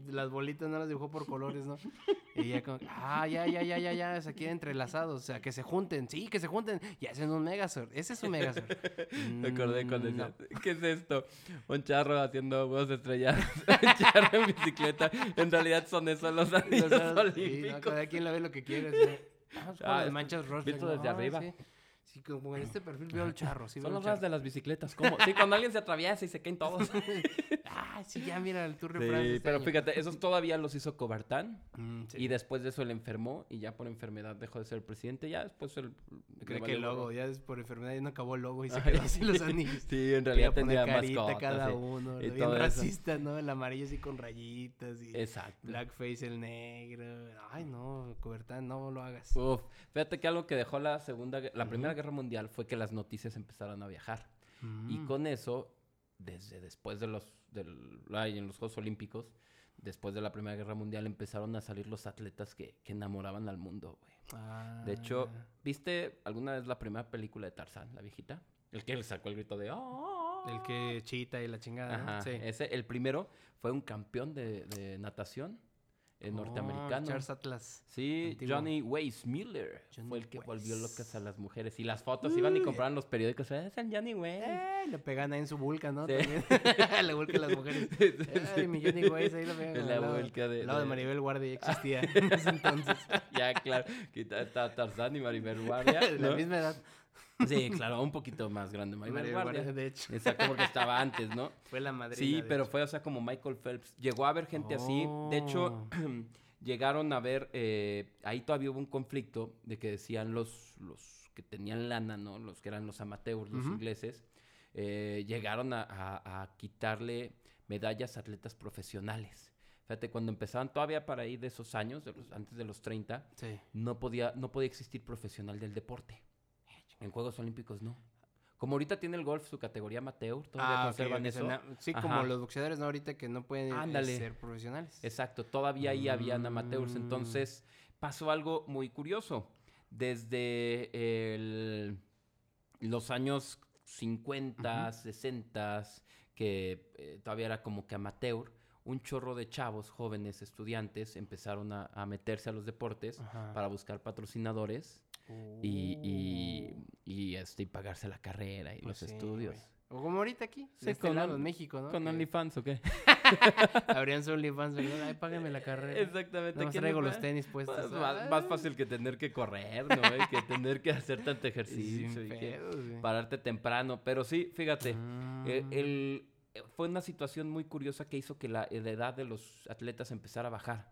Las bolitas no las dibujó por colores, ¿no? Y ya como, ah, ya, ya, ya, ya, ya, se quedan entrelazados. O sea, que se junten. Sí, que se junten. Y hacen un Megazord. Ese es un Megazord. Me acordé Mm, cuando no. decía, ¿qué es esto? Un charro haciendo huevos estrellados. un charro en bicicleta. En realidad son esos los anillos O sea, sí, no, olímpicos. cada quien la ve lo que quiere. así. Ah, es como Ah, manchas rosas. visto desde arriba. Sí. Sí, como en este perfil veo el charro. Sí, Son el ruedas de las bicicletas. ¿Cómo? Sí, cuando alguien se atraviesa y se caen todos. charro. Ah, sí, ya mira el Tour de Sí, este pero año. fíjate, esos todavía los hizo Cobertán. Mm, sí. Y después de eso él enfermó y ya por enfermedad dejó de ser presidente. Ya después él... Creo que el logo, ya es por enfermedad ya no acabó el logo y se quedó así los anillos. Sí, en realidad carita mascota. cada sí. uno, y bien todo eso. racista, ¿no? El amarillo así con rayitas y Exacto. blackface el negro. Ay, no, Cobertán, no lo hagas. Uf, fíjate que algo que dejó la segunda, la Ujú. primera guerra mundial fue que las noticias empezaron a viajar y Mm. con eso, desde después de los, del, en los Juegos Olímpicos, después de la primera guerra mundial empezaron a salir los atletas que, que enamoraban al mundo, güey. De hecho, Ah, ¿viste alguna vez la primera película de Tarzán, la viejita? El que le sacó el grito de "Oh". el que chita y la chingada, ¿no? Ajá, Sí. ese, el primero fue un campeón de, de natación eh, Oh, norteamericano. Charles Atlas. Sí, Antiguo. Johnny Weissmuller fue el que volvió Weiss. locas a las mujeres. Y las fotos iban y compraban los periódicos. "Eh, Es el Johnny Weiss. Eh, le pegan ahí en su vulca, ¿no? Sí. También. le vulcan las mujeres. Ay, mi Johnny Weiss, ahí lo pegan. En la lado- vulca de- al lado de de- Maribel Guardia ya existía en ese entonces. ya, claro. Tarzán y Maribel Guardia. la ¿no? misma edad. Sí, claro, un poquito más grande Maribel, Maribel Guardia. Guardia, de hecho. Exacto, porque estaba antes, ¿no? Fue la madrina. Sí, pero hecho. fue, o sea, como Michael Phelps. Llegó a haber gente así. De hecho, Oh. llegaron a ver, eh, ahí todavía hubo un conflicto de que decían los, los que tenían lana, ¿no? Los que eran los amateurs, los ingleses, eh, llegaron a, a- a quitarle medallas a atletas profesionales. Fíjate, cuando empezaban todavía para ahí de esos años, de los, antes de los 30, Sí. no podía, no podía existir profesional del deporte. En Juegos Olímpicos no. Como ahorita tiene el golf su categoría amateur, todavía Ah, conservan ok, eso. Sí, Ajá. como los boxeadores, ¿no? Ahorita que no pueden eh, Ándale. ser profesionales. Exacto, todavía ahí habían amateurs. Mm. Entonces pasó algo muy curioso. Desde el- los años 50, 60, que eh, todavía era como que amateur, un chorro de chavos, jóvenes, estudiantes, empezaron a, a meterse a los deportes Ajá. para buscar patrocinadores y, y, y, este, y pagarse la carrera y Pues los sí, estudios. güey. O como ahorita aquí, Sí, de este con lado, un- en México, ¿no? ¿Con OnlyFans o qué? Abrían su OnlyFans, ¿verdad? Ay, págame la carrera. Exactamente. ¿quién traigo los tenis puestos. Pues, más, más fácil que tener que correr, ¿no? Que tener que hacer tanto ejercicio y que pedos, güey. pararte temprano. Pero sí, fíjate, eh, Mm. el- eh, fue una situación muy curiosa que hizo que la, la edad de los atletas empezara a bajar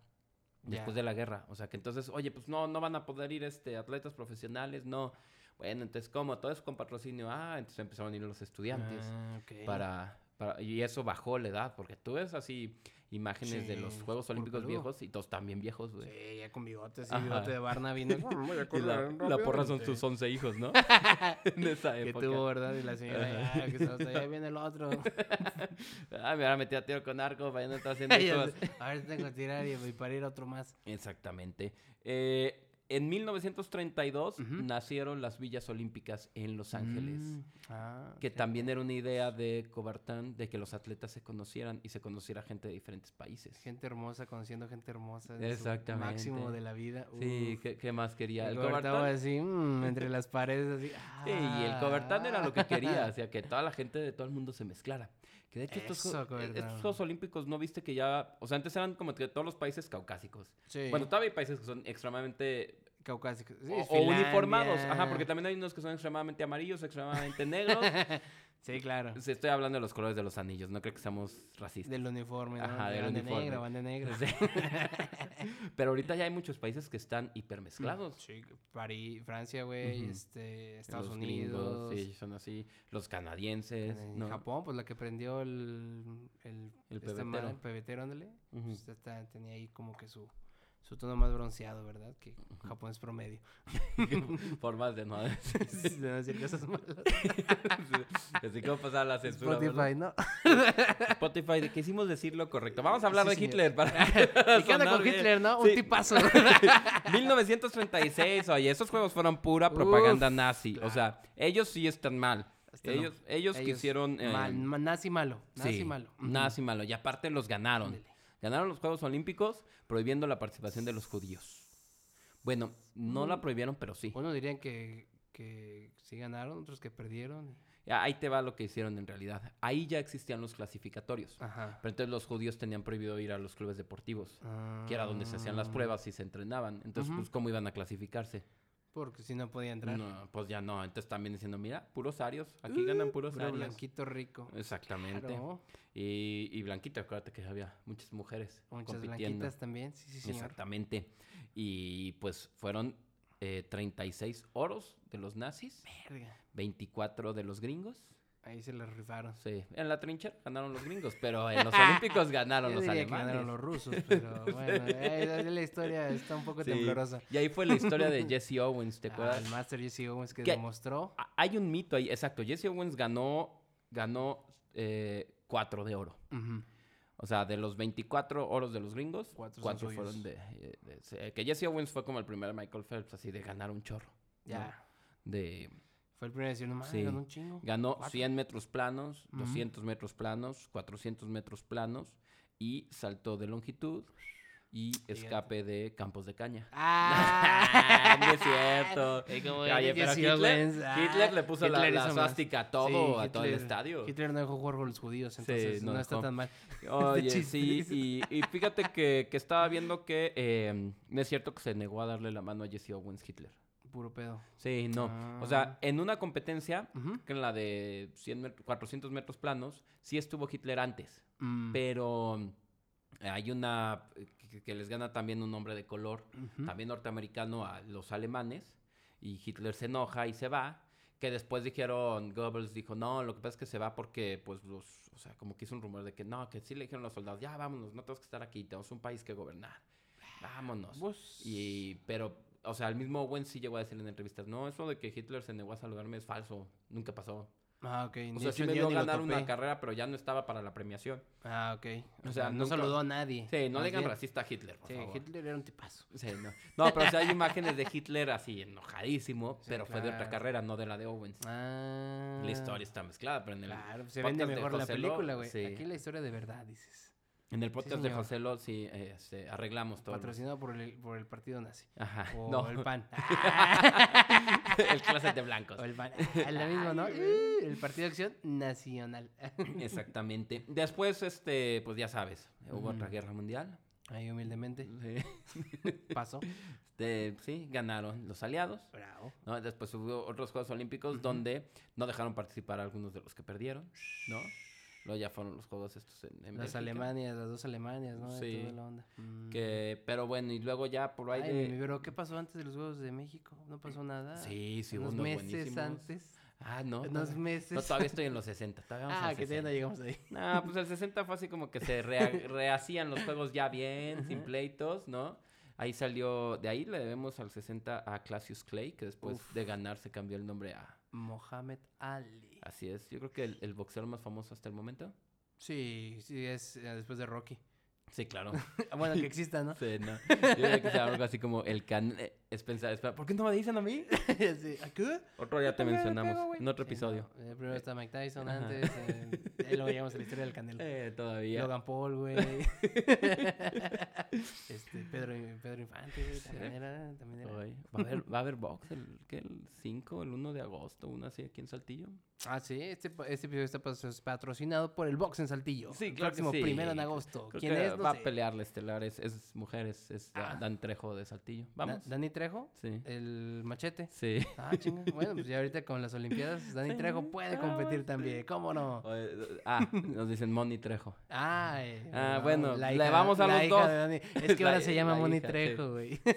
después de la guerra. O sea, que entonces, oye, pues no, no van a poder ir este, atletas profesionales, no. Bueno, entonces, ¿cómo? Todo es con patrocinio. Ah, entonces empezaron a ir los estudiantes Ah, para, para... Y eso bajó la edad, porque tú ves así imágenes de los Juegos Olímpicos viejos y todos también viejos, güey. Sí, ya con bigotes, y bigote de Barnaby. ¿no? Voy a Y la, porra son sus 11 hijos, ¿no? en esa Que época. tuvo, ¿verdad? Y la señora, ya, que se va, ya viene el otro. Ah, me ahora metí a tiro con arco para no estar haciendo Ya hijos. sé. a ver si tengo que tirar y, y para ir a otro más. Exactamente. Eh, en 1932 Ujú. nacieron las Villas Olímpicas en Los Ángeles. Mm, ah, Que también era una idea de Cobertán de que los atletas se conocieran y se conociera gente de diferentes países. Gente hermosa conociendo gente hermosa. Exactamente. máximo de la vida. Sí. ¿qué, qué más quería? El El Cobertán así, entre las paredes, así. Sí, y el Cobertán era lo que quería, ah. o sea, que toda la gente de todo el mundo se mezclara. Que de hecho estos, Eso, Juegos- eh, estos Juegos Olímpicos no viste que ya... O sea, antes eran como que todos los países caucásicos. Sí. Bueno, todavía hay países que son extremadamente... Caucásicos. Sí, o, uniformados. Ajá, porque también hay unos que son extremadamente amarillos, extremadamente negros. Sí, claro. Estoy hablando de los colores de los anillos, no creo que seamos racistas. Del uniforme, ¿no? Ajá, De del van de uniforme. negro, van de negro. Sí. Pero ahorita ya hay muchos países que están hipermezclados. Sí, París, Francia, güey, este, Estados los Unidos. gringos, sí, son así. Los canadienses, En ¿no? Japón, pues la que prendió el, el, El esta pebetero. el pebetero, ándale. Pues, esta- tenía ahí como que su, su tono más bronceado, ¿verdad? Que Japón es promedio. Formas de no decir. de no decir cosas malas. Así como pasar la censura. Spotify, ¿no? Spotify, de que hicimos decir lo correcto. Vamos a hablar Sí, de señor. Hitler. Para ¿Y qué onda con bien. Hitler, no? Un Sí. tipazo. 1936, oye, esos juegos fueron pura propaganda Uf, nazi. O sea, ellos sí están mal. Este no. ellos, ellos, Ellos quisieron... eh, mal, ma- nazi malo. Nazi sí, malo. Nazi malo. Y aparte los ganaron. Ganaron los Juegos Olímpicos prohibiendo la participación de los judíos. Bueno, no la Mm. prohibieron, pero sí. Unos dirían que, que sí ganaron, otros que perdieron. Ahí te va lo que hicieron en realidad. Ahí ya existían los clasificatorios. Ajá. Pero entonces los judíos tenían prohibido ir a los clubes deportivos, que era donde se hacían las Ah, pruebas y se entrenaban. Entonces, pues, ¿cómo iban a clasificarse? Porque si no podía entrar. No, pues ya no. Entonces también diciendo, mira, puros arios. Aquí ganan puros Puro arios. blanquito rico. Exactamente. Claro. Y, y blanquito, acuérdate que había muchas mujeres Muchas compitiendo. blanquitas también. Sí, sí, señor. Exactamente. Y pues fueron eh, 36 oros de los nazis, Verga. 24 de los gringos. Ahí se les rifaron. Sí, en la trinchera ganaron los gringos, pero en los olímpicos ganaron Yo los diría que alemanes. ganaron los rusos, pero bueno, eh, la historia está un poco Sí, temblorosa. Y ahí fue la historia de Jesse Owens, ¿te Ah, acuerdas? el Master Jesse Owens que demostró. Ah, Hay un mito ahí, exacto. Jesse Owens ganó, ganó eh, cuatro de oro. O sea, de los 24 oros de los gringos, Cuatro fueron de, eh, de- se- Que Jesse Owens fue como el primer Michael Phelps, así de ganar un chorro. ¿no? Ya. De, Fue el primero decir, no mames, Sí. ganó un chingo. ganó Cuatro. 100 metros planos, Ujú. 200 metros planos, 400 metros planos y salto de longitud y escape de campos de caña. ¡Ah! no es cierto. Como Oye, eres pero Hitler, Owens, ah, Hitler le puso la, Hitler la hizo más. suástica a todo, Sí, a todo el Hitler- estadio. Hitler no dejó jugar con los judíos, Sí, entonces no no, está tan mal. Oye, sí, y, y fíjate que, que estaba viendo que eh, no es cierto que se negó a darle la mano a Jesse Owens Hitler. Puro pedo. Sí, no. O Ah. sea, en una competencia, que en la de 100 met- 400 metros planos, sí estuvo Hitler antes, Mm. pero eh, hay una eh, que, que les gana también un hombre de color, también norteamericano, a los alemanes, y Hitler se enoja y se va. Que después dijeron, Goebbels dijo, no, lo que pasa es que se va porque, pues, los, o sea, como que hizo un rumor de que no, que sí le dijeron los soldados, ya vámonos, no tenemos que estar aquí, tenemos un país que gobernar, vámonos. Pues, Y, pero, o sea, el mismo Owen sí llegó a decir en entrevistas, no, eso de que Hitler se negó a saludarme es falso, nunca pasó. Ah, ok. O sea, sí me dio ganar una carrera, pero ya no estaba para la premiación. Ah, ok. O, sea, no nunca- saludó a nadie. Sí, no digan bien. racista a Hitler, por Sí, favor. Hitler era un tipazo. Sí, no. No, pero o sea, hay imágenes de Hitler así enojadísimo, Sí, pero fue de otra carrera, no de la de Owens. Ah. La historia está mezclada, pero en el, Claro, se vende de mejor la película, güey. sí. Aquí la historia de verdad, dices. En el podcast de. José Lo sí eh, este, arreglamos todo. Patrocinado por el, por el partido nazi. Ajá. O no, el PAN. el clase de blancos. o el PAN. Es lo mismo, ¿no? Uh, El Partido de Acción Nacional. Exactamente. Después, este, pues ya sabes, hubo otra guerra mundial. Ahí humildemente. Sí. Pasó. Este, sí, ganaron los aliados. Bravo. ¿no? Después hubo otros Juegos Olímpicos donde no dejaron participar a algunos de los que perdieron, ¿no? Luego ya fueron los Juegos estos en, en Las Bélgica, Alemanias, las dos Alemanias, ¿no? Sí. Toda la onda. Mm. Que, pero bueno, y luego ya por ahí Ay, de... bro, ¿qué pasó antes de los Juegos de México? No pasó nada. Sí, sí, unos unos meses buenísimos. antes. Ah, no. unos meses. No, todavía estoy en los 60. Todavía vamos ah, al que todavía no 60. llegamos ahí. No, pues el 60 fue así como que se rea- rehacían los juegos ya bien, sin pleitos, ¿no? Ahí salió, de ahí le debemos al 60 a Classius Clay, que después Uf. de ganar se cambió el nombre a... Mohamed Ali. Así es, yo creo que el, el boxeador más famoso hasta el momento. Sí, sí, es eh, después de Rocky. Sí, claro. bueno, que exista, ¿no? Sí, no. Yo diría que sea algo así como el can... eh, Es pensar, espera, ¿por qué no me dicen a mí? sí. ¿A qué? Otro día te mencionamos pego, en otro Sí, episodio. no, eh, primero está Mike Tyson Ajá. antes. eh, luego llegamos a la historia del Canelo. Eh, todavía. Logan Paul, güey. este, Pedro, Pedro Infante, güey. También era. También era. Ay, ¿Va a haber, va a haber box el, ¿qué, el 5, el 1 de agosto, uno así aquí en Saltillo? Ah, sí. Este, este episodio está patrocinado por el Box en Saltillo. Sí, el claro que próximo sí. primero de agosto. Creo ¿Quién es? No va sé. a pelear la estelar, es, es mujeres, es Ah. Dan Trejo de Saltillo. Da- Vamos. Trejo, Sí. el machete. Sí. Ah, chinga. Bueno, pues ya ahorita con las Olimpiadas, Dani Trejo puede ah, competir sí. también. ¿Cómo no? Ah, nos dicen Moni Trejo. Ay, Ah, no, bueno, la le vamos a la los hija dos. de Dani. Es que La- ahora se llama la Moni hija. Trejo, güey. Sí.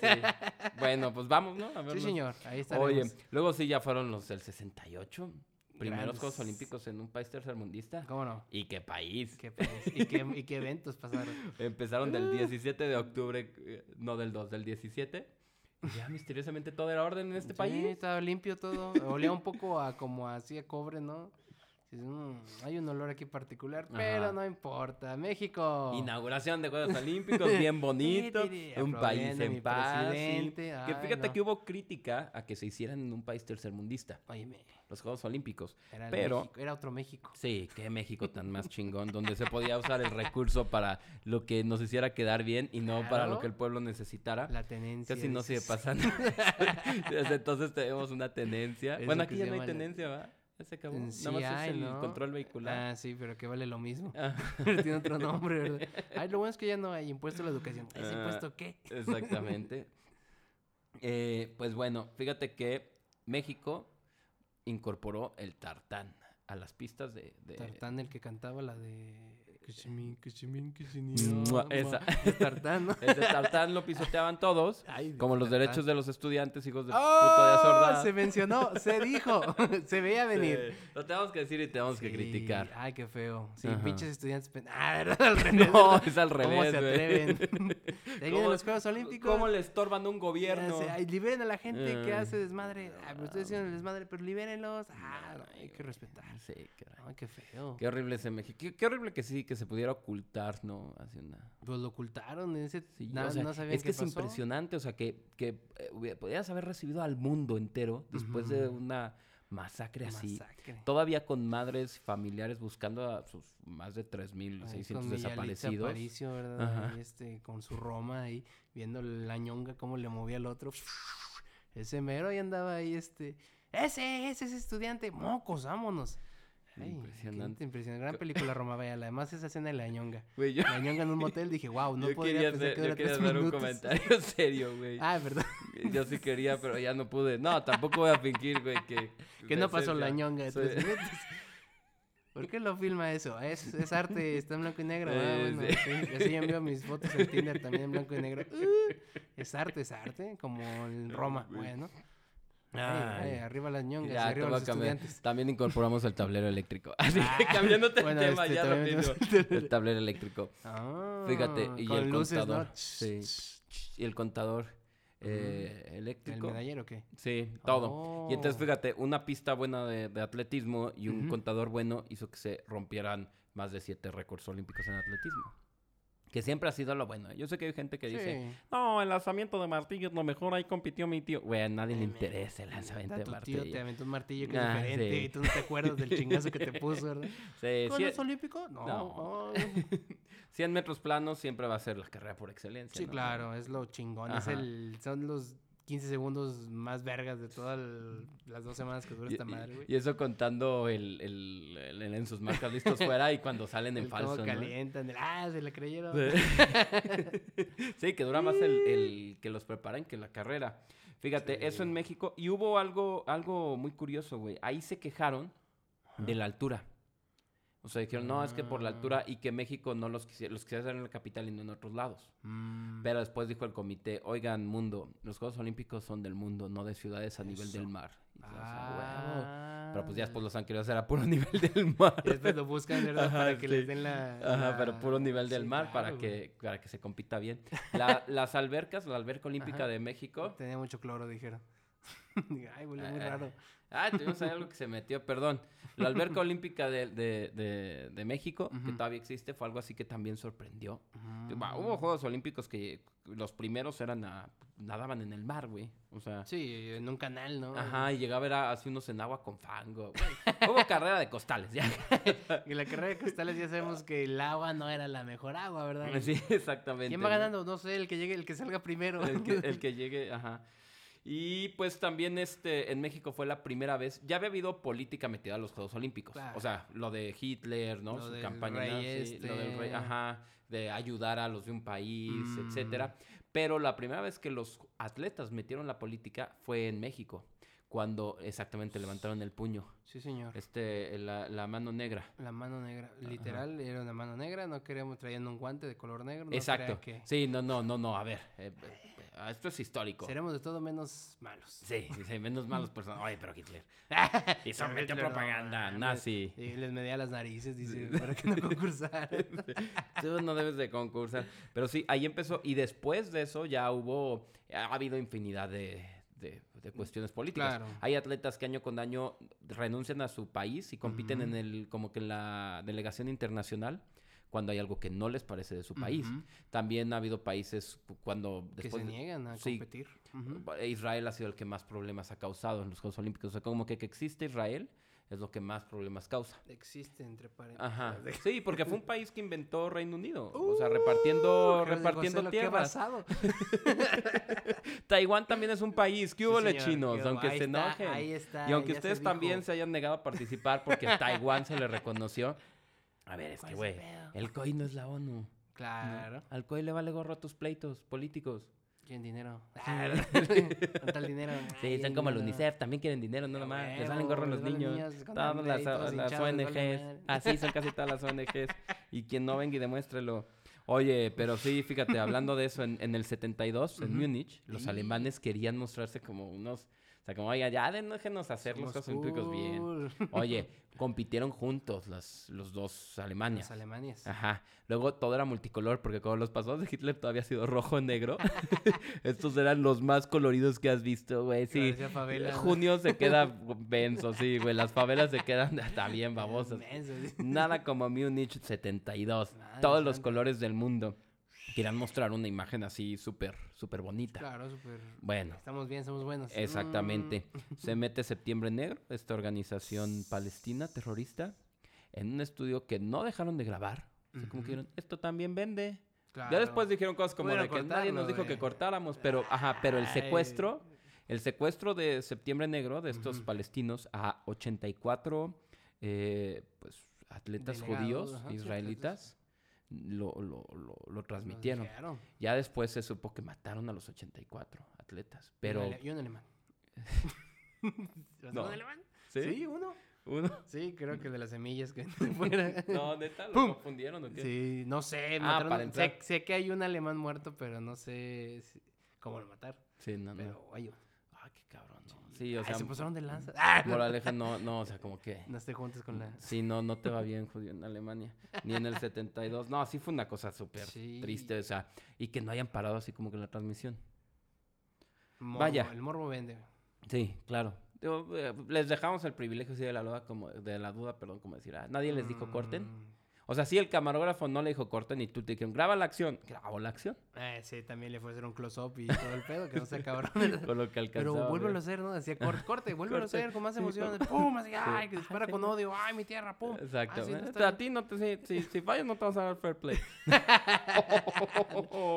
Bueno, pues vamos, ¿no? A Sí, señor. Ahí estaremos. Oye, luego sí ya fueron los del 68. Primeros Grandes. Juegos Olímpicos en un país tercermundista. ¿Cómo no? ¿Y qué país? ¿Qué país? ¿Y, qué, ¿Y qué eventos pasaron? Empezaron del 17 de octubre, eh, no del 2, del 17. Y ya misteriosamente todo era orden en este Sí, país. estaba limpio todo. Olía un poco a como así a cobre, ¿no? "Mm, hay un olor aquí particular, pero no importa. México. Inauguración de Juegos Olímpicos, bien bonito, un país en paz. sí. Que ay, fíjate no. que hubo crítica a que se hicieran en un país tercermundista, Óyeme, los Juegos Olímpicos. era, Pero- México, era otro México. Sí, qué México tan más chingón, donde se podía usar el recurso para lo que nos hiciera quedar bien y no para lo que el pueblo necesitara. La tenencia. Casi no sigue pasando. Desde entonces tenemos una tenencia. Eso bueno, aquí ya no hay llama la- tenencia, ¿va? Se acabó. Sí Nada más hay, es el ¿no? control vehicular. Ah, sí, pero que vale lo mismo. Ah, Tiene otro nombre, ¿verdad? Ay, lo bueno es que ya no hay impuesto a la educación. ¿Ese Ah. impuesto qué? exactamente. Eh, pues bueno, fíjate que México incorporó el tartán a las pistas de... de- Tartán, el que cantaba la de... Esa. Es Tartán, ¿no? Ese tartán lo pisoteaban todos, Ay, como los Tartán. derechos de los estudiantes, hijos de ¡Oh! puta de asordada. Se mencionó, se dijo, se veía venir. Sí, Lo tenemos que decir y tenemos que criticar. Ay, qué feo. Sí, Ajá. pinches estudiantes. Ah, ¿verdad? Al revés. No, es al ¿Cómo revés, se güey. atreven? De los Juegos Olímpicos. ¿Cómo le estorban un gobierno? Ay, liberen a la gente que Ah. hace desmadre. Ay, pero ustedes hicieron el desmadre, pero libérenlos. Ah, hay que respetar. Sí, caray. Ay, qué feo. Qué horrible ese México. Qué, qué horrible que sí, que se pudiera ocultar, ¿no? Así una... Pues lo ocultaron. Ese, Sí, na- o sea, no sabían es que qué es pasó. impresionante, o sea, que, que eh, podrías haber recibido al mundo entero después de una masacre así. Masacre. Todavía con madres familiares buscando a sus más de 3.600 Ahí con mi Yalitza desaparecidos. Aparicio, ¿verdad? Ahí, este, con su Roma ahí, viendo la ñonga cómo le movía al otro. Ese mero ahí andaba ahí, este. Ese, ese es estudiante. Mocos, vámonos. Ay, Impresionante. Impresionante. Gran película Roma Vaya. Además, esa escena de la ñonga. Yo, La ñonga en un motel, dije, wow, no yo podría pensar que yo quería hacer un comentario serio, güey. Ah, ¿verdad? Yo sí quería, pero ya no pude. No, tampoco voy a fingir, güey, que... Que no pasó la ñonga de Soy- tres minutos. ¿Por qué lo filma eso? Es, es arte, está en blanco y negro. ah, Eh, bueno, sí. sí. Así yo envío mis fotos en Tinder también en blanco y negro. Uh, es arte, es arte, como en Roma. Bueno. Ay, ay, Ay. arriba las ñongas, Ya, arriba los estudiantes. También incorporamos el tablero eléctrico. Así que Ah, cambiándote bueno, el tema este, ya rápido. El tablero eléctrico. Ah, Fíjate, y con el luces, contador. ¿no? Sí. Y el contador eh, ¿El eléctrico. medallero qué? Sí, todo. Y entonces, Oh. fíjate, una pista buena de, de atletismo y un contador bueno hizo que se rompieran más de siete récords olímpicos en atletismo. Que siempre ha sido lo bueno. Yo sé que hay gente que dice, Sí. no, el lanzamiento de martillo es lo mejor, ahí compitió mi tío. Güey, a nadie le interesa el lanzamiento de martillo. tío te aventó un martillo que es Ah, diferente sí. y tú no te acuerdas del chingazo que te puso, ¿verdad? Sí, ¿Con cien- es olímpico? No. No. no. 100 metros planos siempre va a ser la carrera por excelencia. Sí, ¿no? claro, es lo chingón. Es el, son los 15 segundos más vergas de todas las dos semanas que dura esta madre, güey. y eso contando el, el- el- en sus marcas listos fuera y cuando salen en El falso. calientan, el, ah, se le creyeron. Sí, que dura más el, el que los preparan que la carrera. Fíjate, eso en. México. Y hubo algo, algo muy curioso, güey. Ahí se quejaron de la altura. O sea, dijeron, no, es que por la altura y que México no los quisiera, los quisiera hacer en la capital y no en otros lados. Mm, Pero después dijo el comité, oigan, mundo, los Juegos Olímpicos son del mundo, no de ciudades a nivel del mar. Y "Ah, huevo". ah, Pero pues ya después los han querido hacer a puro nivel del mar. Y después lo buscan, ¿verdad? Ajá, para que les den la... Ajá, pero puro nivel del sí, mar para, claro, que, para que se compita bien. La- las albercas, la alberca olímpica Ajá. de México, Tenía mucho cloro, dijeron. Ay, huele muy Ah, raro. Ah, tuvimos algo que se metió, perdón. La alberca olímpica de, de, de, de México, que todavía existe, fue algo así que también sorprendió. Va, Mm. Hubo Juegos Olímpicos que los primeros eran a- nadaban en el mar, güey. O sea, Sí, en un canal, ¿no? ajá, y llegaba era así unos en agua con fango. güey. Hubo carrera de costales, ya. En la carrera de cristales ya sabemos que el agua no era la mejor agua, ¿verdad? Sí, exactamente. ¿Quién va ganando? No sé, el que llegue, el que salga primero. El que, el que llegue, ajá. Y pues también este, en México fue la primera vez, ya había habido política metida a los Juegos Olímpicos. Claro. O sea, lo de Hitler, ¿no? Lo Su del campaña rey nazi, lo del rey, este. ajá, de ayudar a los de un país, Mm. etcétera. Pero la primera vez que los atletas metieron la política fue en México, cuando exactamente levantaron el puño, Sí, señor. este, la, la mano negra. La mano negra. Literal, era una mano negra. No queríamos traer un guante de color negro. No Exacto. que Sí, no, no, no, no, a ver, eh, esto es histórico. seremos de todo menos malos. Sí, sí, menos malos personas. Ay, pero Hitler. Y Pero metió no propaganda mames. nazi. Y les medía las narices, dice, para que no concursaran. Tú no debes de concursar. Pero sí, ahí empezó. Y después de eso ya hubo, ha habido infinidad de, de- de cuestiones políticas. Claro. Hay atletas que año con año renuncian a su país y compiten Ujú. en el, como que en la delegación internacional cuando hay algo que no les parece de su país. También ha habido países cuando que después se de- niegan a sí. competir. Israel ha sido el que más problemas ha causado en los Juegos Olímpicos. O sea, como que que existe Israel es lo que más problemas causa. Existe entre paréntesis. Ajá. Sí, porque fue un país que inventó Reino Unido. o sea, repartiendo, Uh, José repartiendo lo que ha tierras. Taiwán también es un país. ¿Qué Sí, hubo, señor, chinos? Aunque ahí se está, enojen. ahí está, y aunque se ustedes también se hayan negado a participar porque Taiwán se le reconoció. A ver, es ¿Cuál que, güey, el COI no es la ONU. ¿no? Claro. Al COI le vale gorro a tus pleitos políticos. ¿Quieren dinero? Ah, ¿Cuánto el dinero? Sí, son como el. UNICEF, también quieren dinero, no nomás. Les valen gorro a los niños. Todas las, las ONGs. Así son casi todas las ONGs. Y quien no venga y demuéstrelo. Oye, pero sí, fíjate, hablando de eso, en, en el 72, en Ujú. Múnich, los alemanes querían mostrarse como unos... O sea, como, oiga, ya déjenos hacer los Somos Juegos Olímpicos bien. Oye, compitieron juntos las, los dos Alemanias. Las Alemanias. Ajá. Luego todo era multicolor, porque como los pasados de Hitler todavía ha sido rojo negro. Estos eran los más coloridos que has visto, güey. Sí. Junio se queda benzo, sí, güey. Las favelas se quedan también babosas. Nada como Múnich 72. Madre Todos los colores del mundo. Querían mostrar una imagen así súper, súper bonita. Claro, súper. Bueno, Estamos bien, somos buenos. Exactamente. Mm. Se mete Septiembre Negro, esta organización palestina terrorista, en un estudio que no dejaron de grabar. O sea, como que dijeron, esto también vende. Claro. Ya después dijeron cosas como Pudieron de que nadie nos dijo que cortáramos, pero ajá, pero el secuestro, el secuestro de Septiembre Negro de estos palestinos a 84 eh, pues atletas Delegados, judíos ajá, israelitas lo, lo, lo, lo transmitieron. dijeron. Ya después se supo que mataron a los 84 atletas, pero Y un alemán. ¿Los No. un alemán? ¿sí? Sí, uno. Uno. Sí, creo que de las semillas que. No, neta, lo ¡Pum! confundieron o qué? Sí, no sé. Ah, mataron- para entrar. sé, sé que hay un alemán muerto, pero no sé si- cómo lo matar. Sí, no, no. Pero hay uno. Ah, qué cabrón. no. Sí, o Ay, sea, se pasaron de lanza. Moraleja no, no, o sea, como que No esté juntos con la. sí, no, no te va bien judío en Alemania, ni en el 72. No, sí fue una cosa súper Sí. triste, o sea, y que no hayan parado así como que la transmisión. Morbo, Vaya. El morbo vende. Sí, claro. Eh, les dejamos el privilegio sí, de la duda, como de la duda, perdón, como decir, ah, nadie les dijo corten. Mm, O sea, sí el camarógrafo no le dijo corten y tú te dijeron, graba la acción, grabó la acción. Eh, sí, también le fue a hacer un close-up y todo el pedo, que no sea cabrón. Con lo que alcanzaba. Pero vuélvelo a hacer, ¿no? Decía, corte, corte, vuélvelo a Corte. hacer con más emoción. ¡Pum! Así, ay, que dispara con odio. ¡Ay, mi tierra! ¡Pum! Exacto. Ah, sí, no está a ti no te, si, si, fallas no te vas a dar fair play.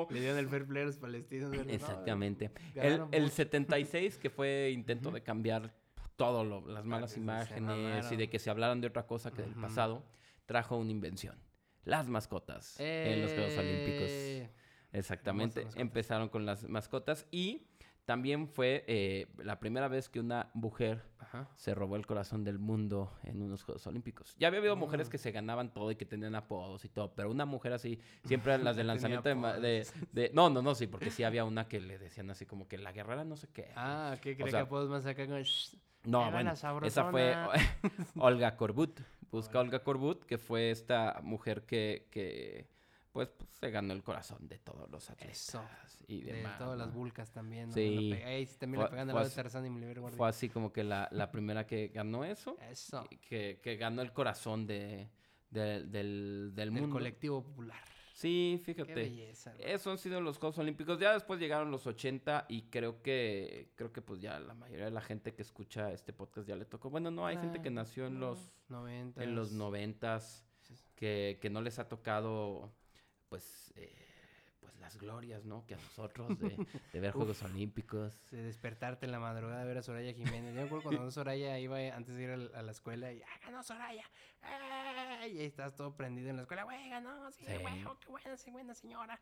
Le dieron el fair play a los palestinos. ¿verdad? Exactamente. El, el mucho. 76, que fue intento de cambiar todo lo, las malas imágenes y de que se hablaran de otra cosa que del pasado, trajo una invención. Las mascotas en los Juegos Olímpicos. Eh, Exactamente. Empezaron con las mascotas y también fue eh, la primera vez que una mujer Ajá. se robó el corazón del mundo en unos Juegos Olímpicos. Ya había habido mujeres que se ganaban todo y que tenían apodos y todo, pero una mujer así, siempre las de lanzamiento de, No, no, no, sí, porque sí había una que le decían así como que la guerrera no sé qué. Ah, ¿qué cree sea, que apodos más acá con... "Shh, no, bueno, esa fue sabrosona"? Olga Corbut. Busca Olga Corbut, que fue esta mujer que, que pues, pues, se ganó el corazón de todos los atletas Eso. y De demás. todas las vulcas también. ¿no? Sí. La también Fue- pegan al de así- Tarzán y Oliver Guardia. Fue así como que la, la primera que ganó eso, Eso. que, que ganó el corazón de, de- del, del Del mundo. colectivo popular. Sí, Qué fíjate. belleza. güey. Esos han sido los Juegos Olímpicos. Ya después llegaron los 80 y creo que creo que pues ya la mayoría de la gente que escucha este podcast ya le tocó. Bueno, no, hay gente Ah, que nació en los 90. en los noventas que, que no les ha tocado pues eh, pues las glorias, ¿no? Que a nosotros de, de ver Juegos Olímpicos. De despertarte en la madrugada a ver a Soraya Jiménez. Yo me acuerdo cuando Soraya iba antes de ir a, la escuela y ¡ah, ganó Soraya! ¡Ay! Y ahí estás todo prendido en la escuela. ¡Güey, ganó! ¡Sí, Sí. güey! oh, ¡Qué buena, sí, buena señora!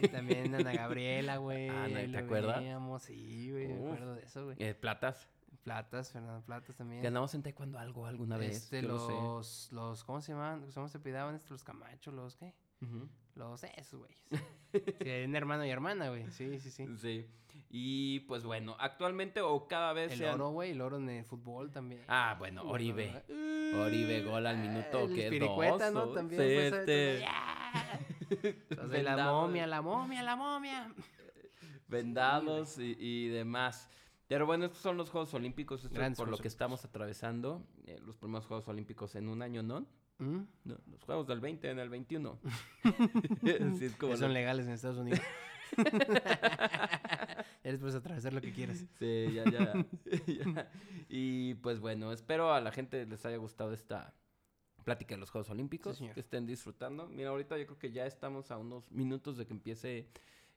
Y también Ana Gabriela, güey. Ah, ¿no? ahí ¿te acuerdas? Sí, güey, me acuerdo de eso, güey. Eh, platas. Platas, Fernando Platas también. Ganamos en taekwondo algo alguna vez. Este, lo los, los, ¿cómo se llamaban? ¿Cómo se pidaban estos? Los camachos, los, ¿qué? Los, esos, güeyes. sí, un hermano y hermana, güey. Sí, sí, sí. Sí. Y pues bueno, actualmente o cada vez El oro, güey, el oro en el fútbol también. Ah, bueno, Oribe. Oribe, gol al minuto, El que dos, ¿no? También. sí, pues, este, la momia, la momia, la momia. vendados y, y demás. Pero bueno, estos son los Juegos Olímpicos, esto es por lo que estamos atravesando. eh, los primeros Juegos Olímpicos en un año, ¿no? ¿Mm? No, los Juegos del 20 en el 21. Así es como Ya son lo- legales en Estados Unidos. Eres puedes atravesar lo que quieras. Sí, ya, ya, ya. Y pues bueno, espero a la gente les haya gustado esta plática de los Juegos Olímpicos, que estén disfrutando. Mira, ahorita yo creo que ya estamos a unos minutos de que empiece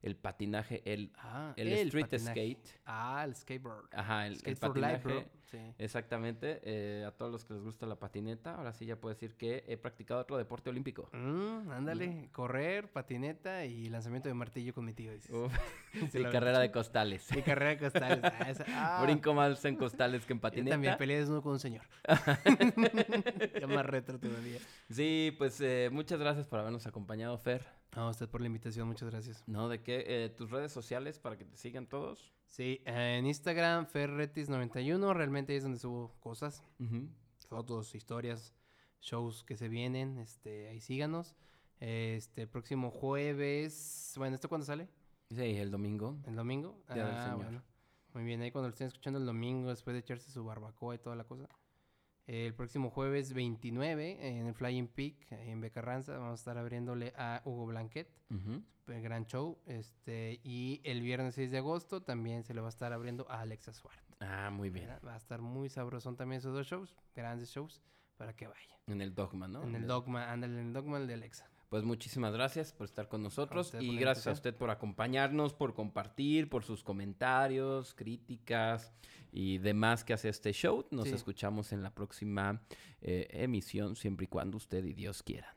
el patinaje, el, Ah, el, street patinaje. skate. Ah, el skateboard. Ajá, el, el Skate for life, patinaje. bro. Sí. Exactamente, eh, a todos los que les gusta la patineta, ahora sí ya puedo decir que he practicado otro deporte olímpico. Mm, ándale, correr, patineta y lanzamiento de martillo con mi tío. dices. Uf, Sí, y la carrera de costales. Y carrera de costales. Ah, esa- ah, Brinco más en costales que en yo patineta. También peleé desnudo con un señor. ya más retro todavía. Sí, pues eh, muchas gracias por habernos acompañado, Fer. A usted por la invitación, muchas gracias. ¿No? ¿De qué? Eh, ¿Tus redes sociales para que te sigan todos? Sí, eh, en Instagram, Ferretis91, realmente ahí es donde subo cosas, fotos, historias, shows que se vienen, este, ahí síganos. Este, próximo jueves, bueno, ¿esto cuándo sale? Sí, el domingo. ¿El domingo? Ah, del Señor. Muy bien, ahí cuando lo estén escuchando el domingo, después de echarse su barbacoa y toda la cosa. El próximo jueves 29, en el Flying Peak, en Becarranza, vamos a estar abriéndole a Hugo Blanquet. Ujú. el gran show. Este, y el viernes 6 de agosto también se le va a estar abriendo a Alexa Suart. Ah, muy bien. ¿verdad? Va a estar muy sabrosón también esos dos shows, grandes shows, para que vayan. En el dogma, ¿no? En el Dogma, ándale, en el Dogma el de Alexa. Pues muchísimas gracias por estar con nosotros usted y gracias a usted por acompañarnos, por compartir, por sus comentarios, críticas y demás que hace este show. Nos Sí. escuchamos en la próxima eh, emisión, siempre y cuando usted y Dios quieran.